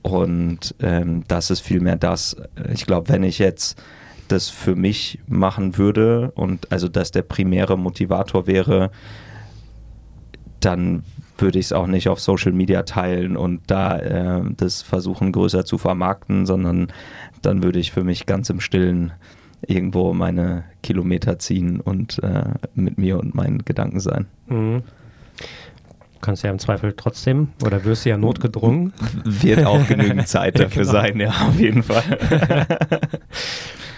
Und ähm, das ist vielmehr das. Ich glaube, wenn ich jetzt das für mich machen würde und also das der primäre Motivator wäre, dann würde ich es auch nicht auf Social Media teilen und da äh, das versuchen größer zu vermarkten, sondern dann würde ich für mich ganz im Stillen irgendwo meine Kilometer ziehen und äh, mit mir und meinen Gedanken sein. Mhm. Kannst ja im Zweifel trotzdem oder wirst du ja notgedrungen. Wird auch genügend Zeit dafür genau. sein, ja, auf jeden Fall.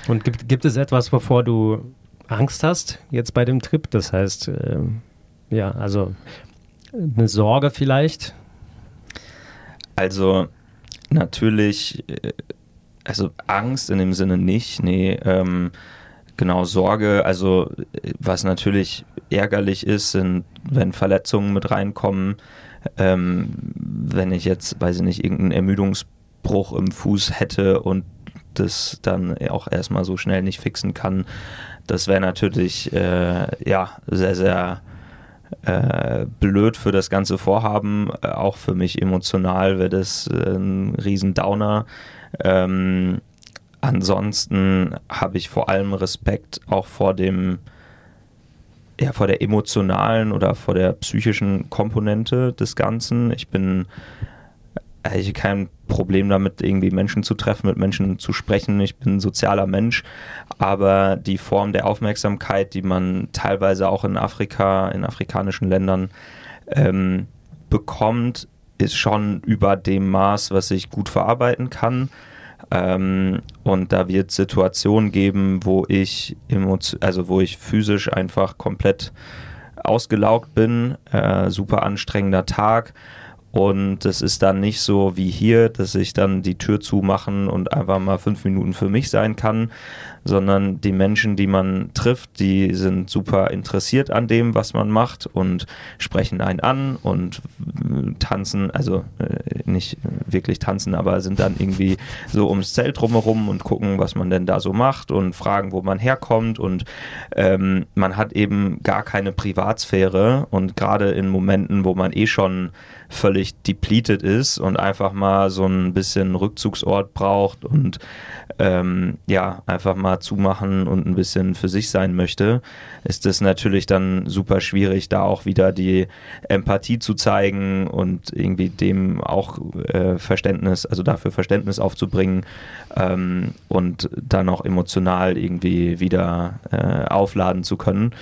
und gibt, gibt es etwas, wovor du Angst hast jetzt bei dem Trip? Das heißt, äh, ja, also eine Sorge vielleicht? Also natürlich äh, also Angst in dem Sinne nicht, nee, ähm, genau Sorge, also was natürlich ärgerlich ist, sind, wenn Verletzungen mit reinkommen, ähm, wenn ich jetzt, weiß ich nicht, irgendeinen Ermüdungsbruch im Fuß hätte und das dann auch erstmal so schnell nicht fixen kann, das wäre natürlich äh, ja sehr, sehr äh, blöd für das ganze Vorhaben, äh, auch für mich emotional wäre das äh, ein riesen Downer. Ähm, ansonsten habe ich vor allem Respekt auch vor dem, ja, vor der emotionalen oder vor der psychischen Komponente des Ganzen. Ich bin ich kein Problem damit, irgendwie Menschen zu treffen, mit Menschen zu sprechen. Ich bin ein sozialer Mensch, aber die Form der Aufmerksamkeit, die man teilweise auch in Afrika, in afrikanischen Ländern ähm, bekommt, ist schon über dem Maß, was ich gut verarbeiten kann. Ähm, und da wird Situationen geben, wo ich also wo ich physisch einfach komplett ausgelaugt bin, äh, super anstrengender Tag. Und es ist dann nicht so wie hier, dass ich dann die Tür zumachen und einfach mal fünf Minuten für mich sein kann, sondern die Menschen, die man trifft, die sind super interessiert an dem, was man macht und sprechen einen an und tanzen, also äh, nicht wirklich tanzen, aber sind dann irgendwie so ums Zelt drumherum und gucken, was man denn da so macht und fragen, wo man herkommt und ähm, man hat eben gar keine Privatsphäre und gerade in Momenten, wo man eh schon völlig depleted ist und einfach mal so ein bisschen Rückzugsort braucht und ähm, ja, einfach mal zumachen und ein bisschen für sich sein möchte, ist es natürlich dann super schwierig, da auch wieder die Empathie zu zeigen und irgendwie dem auch äh, Verständnis, also dafür Verständnis aufzubringen ähm, und dann auch emotional irgendwie wieder äh, aufladen zu können.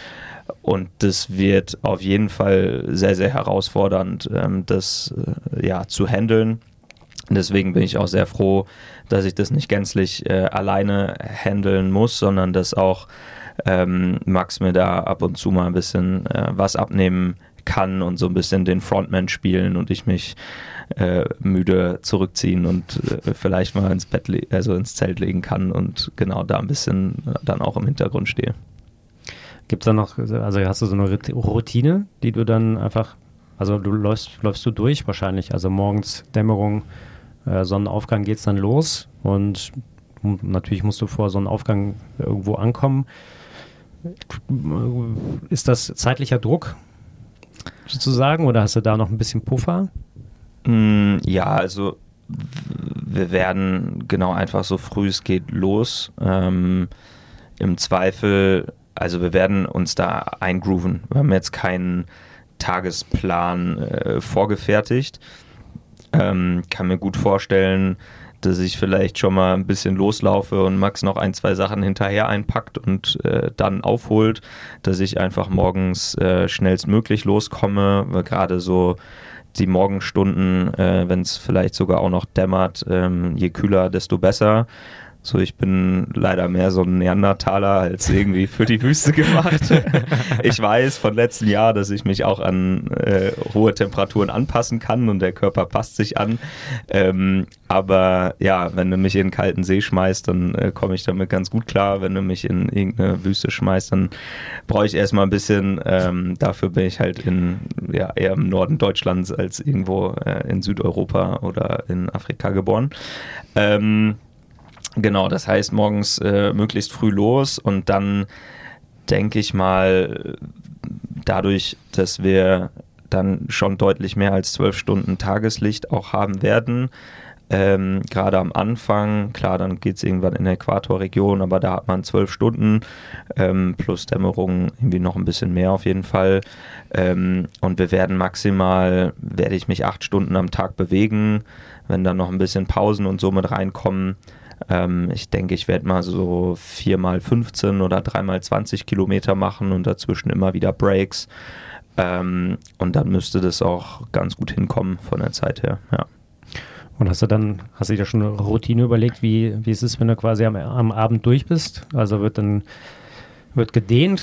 Und das wird auf jeden Fall sehr, sehr herausfordernd, ähm, das äh, ja, zu handeln. Deswegen bin ich auch sehr froh, dass ich das nicht gänzlich äh, alleine handeln muss, sondern dass auch ähm, Max mir da ab und zu mal ein bisschen äh, was abnehmen kann und so ein bisschen den Frontman spielen und ich mich äh, müde zurückziehen und äh, vielleicht mal ins Bett, also ins Zelt legen kann und genau da ein bisschen dann auch im Hintergrund stehe. Gibt es da noch, also hast du so eine Routine, die du dann einfach, also du läufst, läufst du durch wahrscheinlich, also morgens Dämmerung, äh, Sonnenaufgang geht es dann los und natürlich musst du vor Sonnenaufgang irgendwo ankommen. Ist das zeitlicher Druck sozusagen oder hast du da noch ein bisschen Puffer? Mm, ja, also wir werden genau einfach so früh es geht los. Ähm, Im Zweifel also wir werden uns da eingrooven. Wir haben jetzt keinen Tagesplan äh, vorgefertigt. Ähm, kann mir gut vorstellen, dass ich vielleicht schon mal ein bisschen loslaufe und Max noch ein, zwei Sachen hinterher einpackt und äh, dann aufholt, dass ich einfach morgens äh, schnellstmöglich loskomme, weil gerade so die Morgenstunden, äh, wenn es vielleicht sogar auch noch dämmert, ähm, je kühler, desto besser. So, ich bin leider mehr so ein Neandertaler als irgendwie für die Wüste gemacht. ich weiß von letzten Jahr, dass ich mich auch an äh, hohe Temperaturen anpassen kann und der Körper passt sich an. Ähm, aber ja, wenn du mich in einen kalten See schmeißt, dann äh, komme ich damit ganz gut klar. Wenn du mich in irgendeine Wüste schmeißt, dann brauche ich erstmal ein bisschen. Ähm, dafür bin ich halt in, ja, eher im Norden Deutschlands als irgendwo äh, in Südeuropa oder in Afrika geboren. Ähm, Genau, das heißt morgens äh, möglichst früh los und dann denke ich mal, dadurch, dass wir dann schon deutlich mehr als zwölf Stunden Tageslicht auch haben werden, ähm, gerade am Anfang, klar, dann geht es irgendwann in der Äquatorregion, aber da hat man zwölf Stunden ähm, plus Dämmerung irgendwie noch ein bisschen mehr auf jeden Fall. Ähm, und wir werden maximal, werde ich mich acht Stunden am Tag bewegen, wenn dann noch ein bisschen Pausen und so mit reinkommen. Ähm, ich denke, ich werde mal so 4 mal 15 oder 3 mal 20 Kilometer machen und dazwischen immer wieder Breaks. Ähm, und dann müsste das auch ganz gut hinkommen von der Zeit her, ja. Und hast du dann, hast du dir schon eine Routine überlegt, wie, wie es ist, wenn du quasi am, am Abend durch bist? Also wird dann wird gedehnt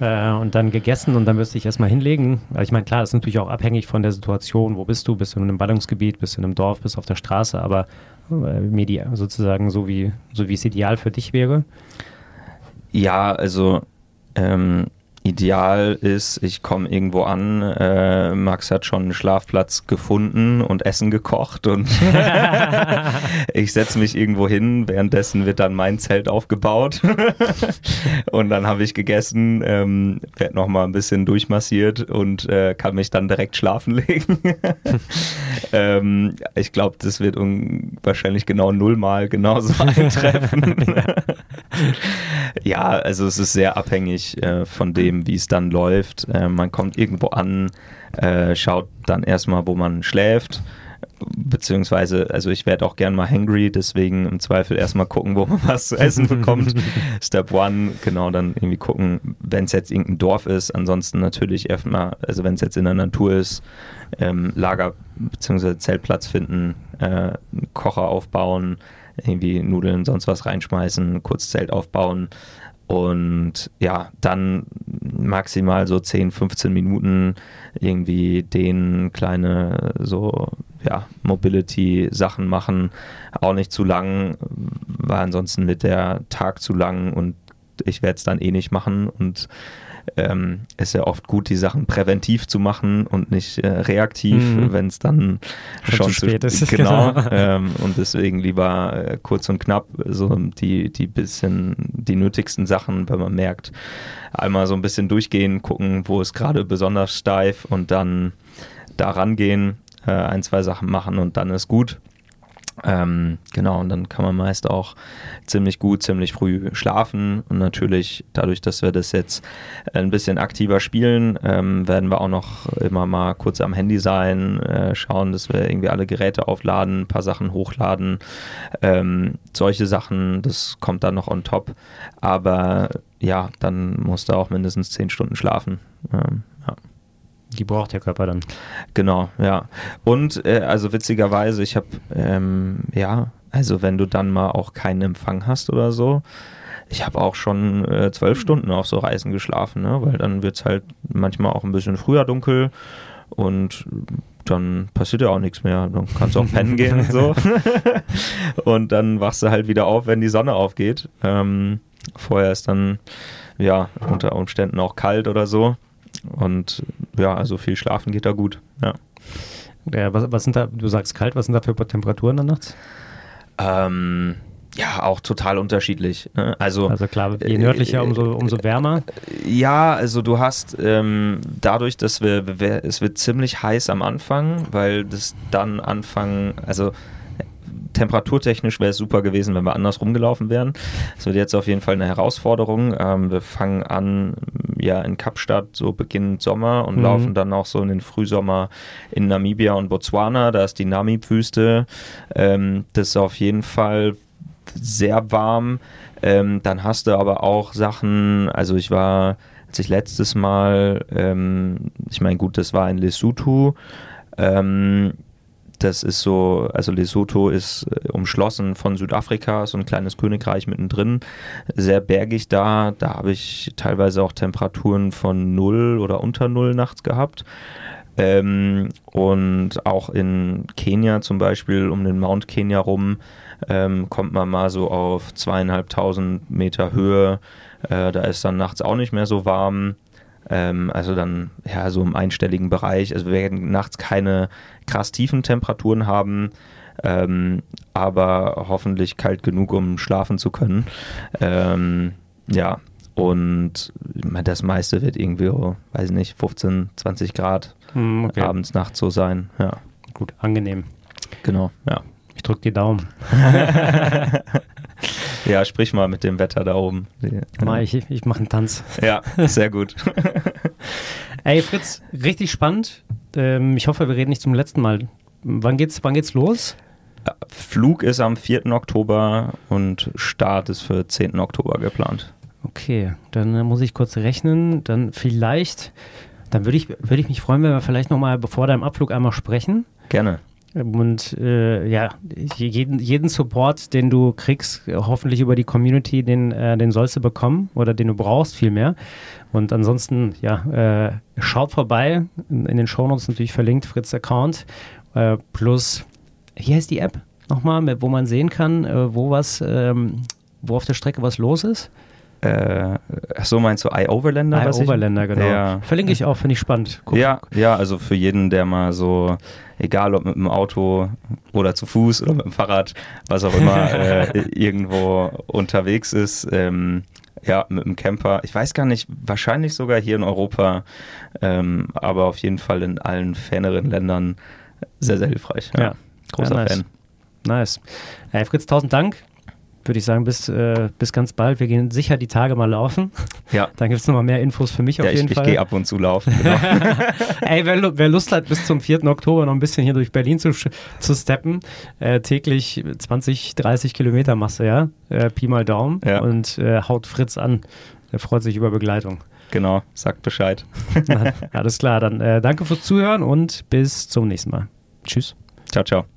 äh, und dann gegessen und dann wirst du dich erstmal hinlegen. Also ich meine, klar, das ist natürlich auch abhängig von der Situation, wo bist du? Bist du in einem Ballungsgebiet, bist du in einem Dorf, bist du auf der Straße, aber äh, sozusagen so wie, so wie es ideal für dich wäre? Ja, also ähm, ideal ist, ich komme irgendwo an, äh, Max hat schon einen Schlafplatz gefunden und Essen gekocht und ich setze mich irgendwo hin, währenddessen wird dann mein Zelt aufgebaut und dann habe ich gegessen, ähm, werde nochmal ein bisschen durchmassiert und äh, kann mich dann direkt schlafen legen. ähm, ich glaube, das wird wahrscheinlich genau nullmal genauso eintreffen. ja, also es ist sehr abhängig äh, von dem, wie es dann läuft. Äh, man kommt irgendwo an, äh, schaut dann erstmal, wo man schläft. Beziehungsweise, also ich werde auch gern mal hangry, deswegen im Zweifel erstmal gucken, wo man was zu essen bekommt. Step one, genau, dann irgendwie gucken, wenn es jetzt irgendein Dorf ist. Ansonsten natürlich erstmal, also wenn es jetzt in der Natur ist, ähm, Lager bzw. Zeltplatz finden, äh, Kocher aufbauen, irgendwie Nudeln, sonst was reinschmeißen, kurz Zelt aufbauen, und ja, dann maximal so 10, 15 Minuten irgendwie den kleine so ja, Mobility-Sachen machen. Auch nicht zu lang, war ansonsten mit der Tag zu lang und ich werde es dann eh nicht machen und ähm, ist ja oft gut, die Sachen präventiv zu machen und nicht äh, reaktiv, mhm. wenn es dann schon, schon, zu spät ist. Genau. genau. ähm, und deswegen lieber äh, kurz und knapp so die, die bisschen, die nötigsten Sachen, wenn man merkt, einmal so ein bisschen durchgehen, gucken, wo ist gerade besonders steif und dann da rangehen, äh, ein, zwei Sachen machen und dann ist gut. Ähm, genau, und dann kann man meist auch ziemlich gut, ziemlich früh schlafen. Und natürlich, dadurch, dass wir das jetzt ein bisschen aktiver spielen, ähm, werden wir auch noch immer mal kurz am Handy sein, äh, schauen, dass wir irgendwie alle Geräte aufladen, ein paar Sachen hochladen. Ähm, solche Sachen, das kommt dann noch on top. Aber ja, dann musst du auch mindestens zehn Stunden schlafen. Die braucht der Körper dann. Genau, ja. Und äh, also witzigerweise, ich habe, ähm, ja, also wenn du dann mal auch keinen Empfang hast oder so, ich habe auch schon äh, zwölf Stunden auf so Reisen geschlafen, ne? weil dann wird es halt manchmal auch ein bisschen früher dunkel und dann passiert ja auch nichts mehr. Dann kannst du auch pennen gehen und so. und dann wachst du halt wieder auf, wenn die Sonne aufgeht. Ähm, vorher ist dann ja unter Umständen auch kalt oder so. Und ja, also viel schlafen geht da gut. Ja. ja was, was sind da, du sagst kalt, was sind da für Temperaturen dann nachts? Ähm, ja, auch total unterschiedlich. Ne? Also, also klar, je nördlicher, äh, umso, umso wärmer. Ja, also du hast ähm, dadurch, dass wir, es wird ziemlich heiß am Anfang, weil das dann anfangen, also temperaturtechnisch wäre es super gewesen, wenn wir anders rumgelaufen wären. Es wird jetzt auf jeden Fall eine Herausforderung. Ähm, wir fangen an, ja, in Kapstadt, so beginnend Sommer und mhm. laufen dann auch so in den Frühsommer in Namibia und Botswana. Da ist die Namib-Wüste. Ähm, das ist auf jeden Fall sehr warm. Ähm, dann hast du aber auch Sachen, also ich war, als ich letztes Mal, ähm, ich meine, gut, das war in Lesotho. Ähm, das ist so, also Lesotho ist äh, umschlossen von Südafrika, so ein kleines Königreich mittendrin, sehr bergig da. Da habe ich teilweise auch Temperaturen von null oder unter null nachts gehabt. Ähm, und auch in Kenia zum Beispiel, um den Mount Kenya rum, ähm, kommt man mal so auf zweieinhalbtausend Meter Höhe. Äh, da ist dann nachts auch nicht mehr so warm. Ähm, also dann ja so im einstelligen Bereich. Also wir werden nachts keine krass tiefen Temperaturen haben. Ähm, aber hoffentlich kalt genug, um schlafen zu können. Ähm, ja, und das meiste wird irgendwie, weiß ich nicht, 15, 20 Grad hm, okay. abends, nachts so sein. Ja. Gut, angenehm. Genau, ja. Ich drücke die Daumen. Ja, sprich mal mit dem Wetter da oben. Mal, ich, ich mache einen Tanz. Ja, sehr gut. Ey, Fritz, richtig spannend. Ähm, ich hoffe, wir reden nicht zum letzten Mal. Wann geht's, wann geht's los? Flug ist am 4. Oktober und Start ist für 10. Oktober geplant. Okay, dann muss ich kurz rechnen. Dann vielleicht, dann würde ich, würd ich mich freuen, wenn wir vielleicht nochmal bevor deinem Abflug einmal sprechen. Gerne. Und äh, ja, jeden, jeden Support, den du kriegst, hoffentlich über die Community, den, äh, den sollst du bekommen oder den du brauchst vielmehr. Und ansonsten, ja, äh, schaut vorbei. In, in den Shownotes natürlich verlinkt, Fritz Account. Äh, plus, hier ist die App nochmal, wo man sehen kann, äh, wo was, ähm, wo auf der Strecke was los ist. Äh, so meinst du iOverlander? iOverlander, genau. Ja. Verlinke ich auch, finde ich spannend. Guck. Ja, ja, also für jeden, der mal so, egal ob mit dem Auto oder zu Fuß oder mit dem Fahrrad, was auch immer, äh, irgendwo unterwegs ist, ähm, ja, mit dem Camper. Ich weiß gar nicht, wahrscheinlich sogar hier in Europa, ähm, aber auf jeden Fall in allen ferneren Ländern sehr, sehr hilfreich. Ja, ja. großer ja, nice. Fan. Nice. Hey Fritz, tausend Dank würde ich sagen, bis, äh, bis ganz bald. Wir gehen sicher die Tage mal laufen. Ja. Dann gibt es nochmal mehr Infos für mich ja, auf jeden ich, Fall. Ich gehe ab und zu laufen. Genau. Ey, wer, wer, Lust hat, bis zum 4. Oktober noch ein bisschen hier durch Berlin zu, zu steppen, äh, täglich 20, 30 Kilometer du, ja? Äh, Pi mal Daumen ja. und äh, haut Fritz an. Er freut sich über Begleitung. Genau, sagt Bescheid. Na, alles klar, dann äh, danke fürs Zuhören und bis zum nächsten Mal. Tschüss. Ciao, ciao.